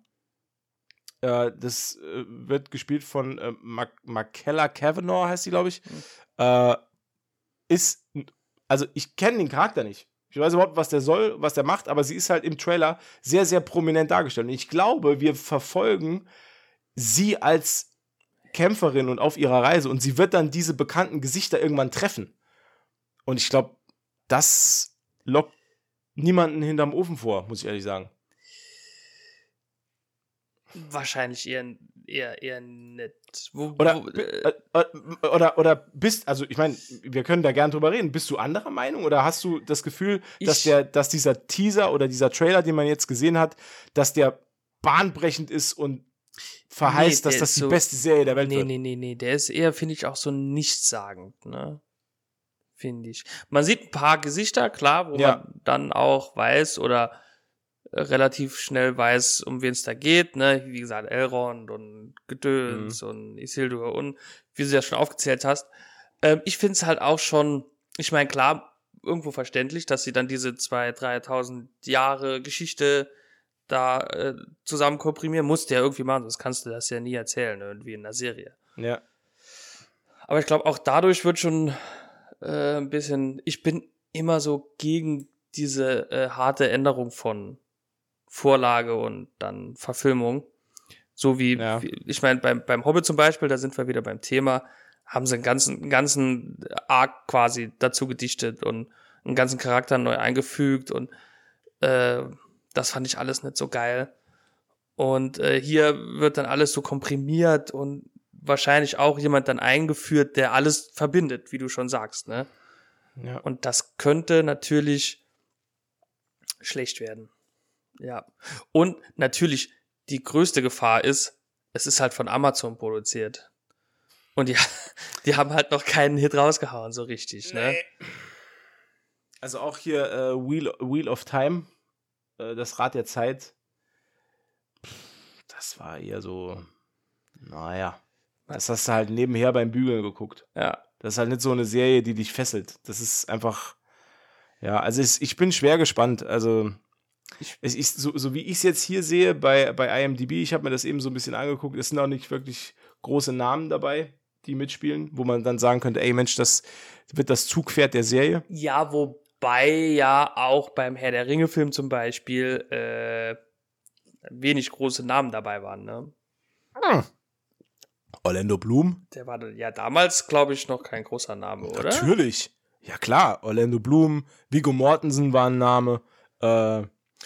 äh, das äh, wird gespielt von äh, Markella Kavanaugh, heißt sie, glaube ich. Mhm. Äh, ist, also ich kenne den Charakter nicht. Ich weiß überhaupt, was der soll, was der macht, aber sie ist halt im Trailer sehr, sehr prominent dargestellt. Und ich glaube, wir verfolgen sie als Kämpferin und auf ihrer Reise und sie wird dann diese bekannten Gesichter irgendwann treffen. Und ich glaube, das lockt niemanden hinterm Ofen vor, muss ich ehrlich sagen. Wahrscheinlich eher, eher, eher nicht. Wo, oder, wo, äh, äh, oder, oder bist, also ich meine, wir können da gern drüber reden. Bist du anderer Meinung oder hast du das Gefühl, dass, der, dass dieser Teaser oder dieser Trailer, den man jetzt gesehen hat, dass der bahnbrechend ist und verheißt, nee, dass das die so, beste Serie der Welt nee, wird? Nee, nee, nee, der ist eher, finde ich, auch so nichtssagend, ne? Finde ich. Man sieht ein paar Gesichter, klar, wo ja. man dann auch weiß oder relativ schnell weiß, um wen es da geht, ne? Wie gesagt, Elrond und Gedöns mhm. und Isildur und wie du ja schon aufgezählt hast. Ähm, ich finde es halt auch schon, ich meine, klar, irgendwo verständlich, dass sie dann diese 2.000, 3.000 Jahre Geschichte da äh, zusammen komprimieren. Musst du ja irgendwie machen, sonst kannst du das ja nie erzählen, irgendwie in der Serie. Ja. Aber ich glaube, auch dadurch wird schon äh, ein bisschen, ich bin immer so gegen diese äh, harte Änderung von Vorlage und dann Verfilmung. So wie, ja. ich meine, beim, beim Hobbit zum Beispiel, da sind wir wieder beim Thema, haben sie einen ganzen, ganzen Arc quasi dazu gedichtet und einen ganzen Charakter neu eingefügt und äh, das fand ich alles nicht so geil. Und äh, hier wird dann alles so komprimiert und wahrscheinlich auch jemand dann eingeführt, der alles verbindet, wie du schon sagst, ne? Ja. Und das könnte natürlich schlecht werden. Ja. Und natürlich die größte Gefahr ist, es ist halt von Amazon produziert. Und die, [laughs] die haben halt noch keinen Hit rausgehauen, so richtig, ne? Also auch hier äh, Wheel, Wheel of Time, äh, das Rad der Zeit, das war eher so, naja, das hast du halt nebenher beim Bügeln geguckt. Ja. Das ist halt nicht so eine Serie, die dich fesselt. Das ist einfach, ja, also ich, ich bin schwer gespannt. Also ich, ich, so, so wie ich es jetzt hier sehe bei, bei IMDb, ich habe mir das eben so ein bisschen angeguckt, es sind auch nicht wirklich große Namen dabei, die mitspielen, wo man dann sagen könnte, ey Mensch, das wird das Zugpferd der Serie. Ja, wobei ja auch beim Herr der Ringe-Film zum Beispiel äh, wenig große Namen dabei waren, ne? Hm. Orlando Bloom? Der war ja damals, glaube ich, noch kein großer Name, oder? Natürlich. Ja klar, Orlando Bloom, Vigo Mortensen war ein Name. Äh,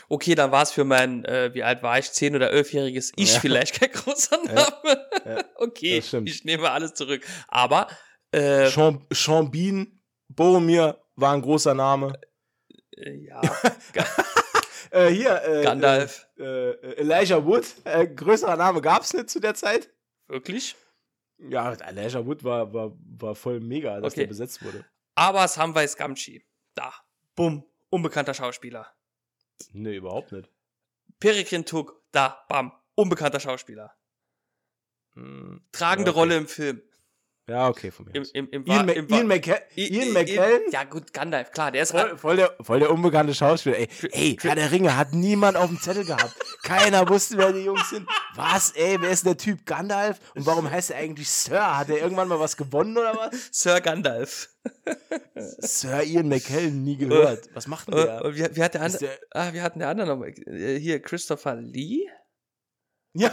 Okay, dann war es für mein, äh, wie alt war ich, zehn- oder elfjähriges Ich ja. vielleicht kein großer Name. Ja, ja, okay, ich nehme alles zurück. Aber äh, Sean, Sean Bean, Boromir war ein großer Name. Äh, ja. [laughs] [laughs] Äh, hier, äh, Gandalf. Äh, äh, Elijah Wood, äh, größerer Name gab's nicht zu der Zeit. Wirklich? Ja, Elijah Wood war, war, war voll mega, dass Okay. der besetzt wurde. Aber Samwise Gamgee. Da. Bumm. Unbekannter Schauspieler. Nee, überhaupt nicht. Peregrine Took. Da. Bam. Unbekannter Schauspieler. Hm, Tragende okay. Rolle im Film. Ja, okay, von mir. Im, im, im, Ian, Wa- Ian, McKe I- Ian McKellen? Ja, gut, Gandalf, klar, der ist. Voll, voll, der, voll der unbekannte Schauspieler. Ey, ey, Herr der Ringe hat niemand auf dem Zettel gehabt. Keiner wusste, wer die Jungs sind. Was, ey, wer ist denn der Typ Gandalf? Und warum heißt er eigentlich Sir? Hat er irgendwann mal was gewonnen oder was? Sir Gandalf. Sir Ian McKellen, nie gehört. Was macht denn Äh, der? und wie, wie hat der andere. der Ah, wie hat denn der andere nochmal? Äh, Hier, Christopher Lee? ja,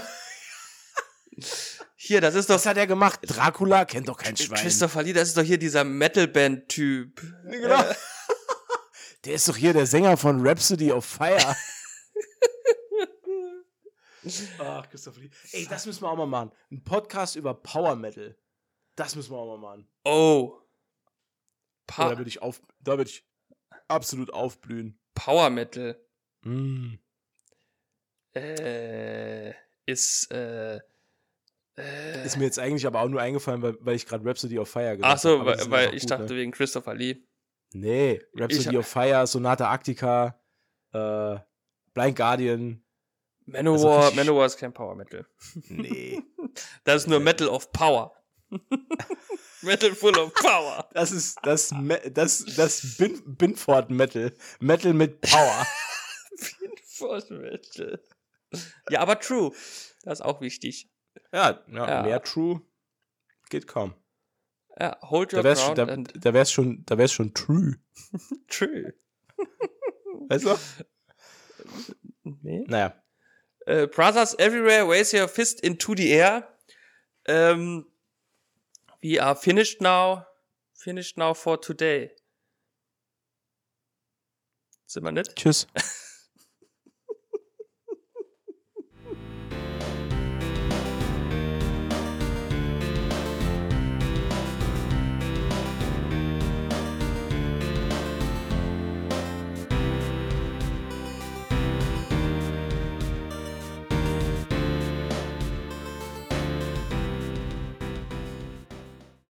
Hier, das ist doch. was hat er gemacht? Dracula kennt doch kein Schwein. Christopher Lee, das ist doch hier dieser Metalband-Typ. Genau. [laughs] Der ist doch hier der Sänger von Rhapsody of Fire. [laughs] Ach, Christopher Lee. Ey, das müssen wir auch mal machen. Ein Podcast über Power Metal. Das müssen wir auch mal machen. Oh. Oh, Pa da würde ich auf, da würde ich absolut aufblühen. Power Metal. Mm. Äh, ist, äh, äh, Ist mir jetzt eigentlich aber auch nur eingefallen, weil, weil ich gerade Rhapsody of Fire gesagt Ach so, hab, weil, weil ich gut, dachte ne? wegen Christopher Lee. Nee, Rhapsody Ich- of Fire, Sonata Arctica, äh, Blind Guardian. Manowar, richtig- Manowar ist kein Power Metal. Nee. [laughs] Das ist nur Metal of Power. [laughs] Metal full of Power. Das ist das, das, das Bin Binford Metal. Metal mit Power. [laughs] Full Metal. Ja, aber true. Das ist auch wichtig. Ja, ja, Ja. mehr True geht kaum. Ja, hold your Da wär's, ground da, da wär's schon, da wär's schon True. [laughs] true. [laughs] Weißt du? Nee. Naja. Äh, Brothers everywhere, raise your fist into the air. Ähm, we are finished now. Finished now for today. Sind wir nicht? Tschüss. [laughs]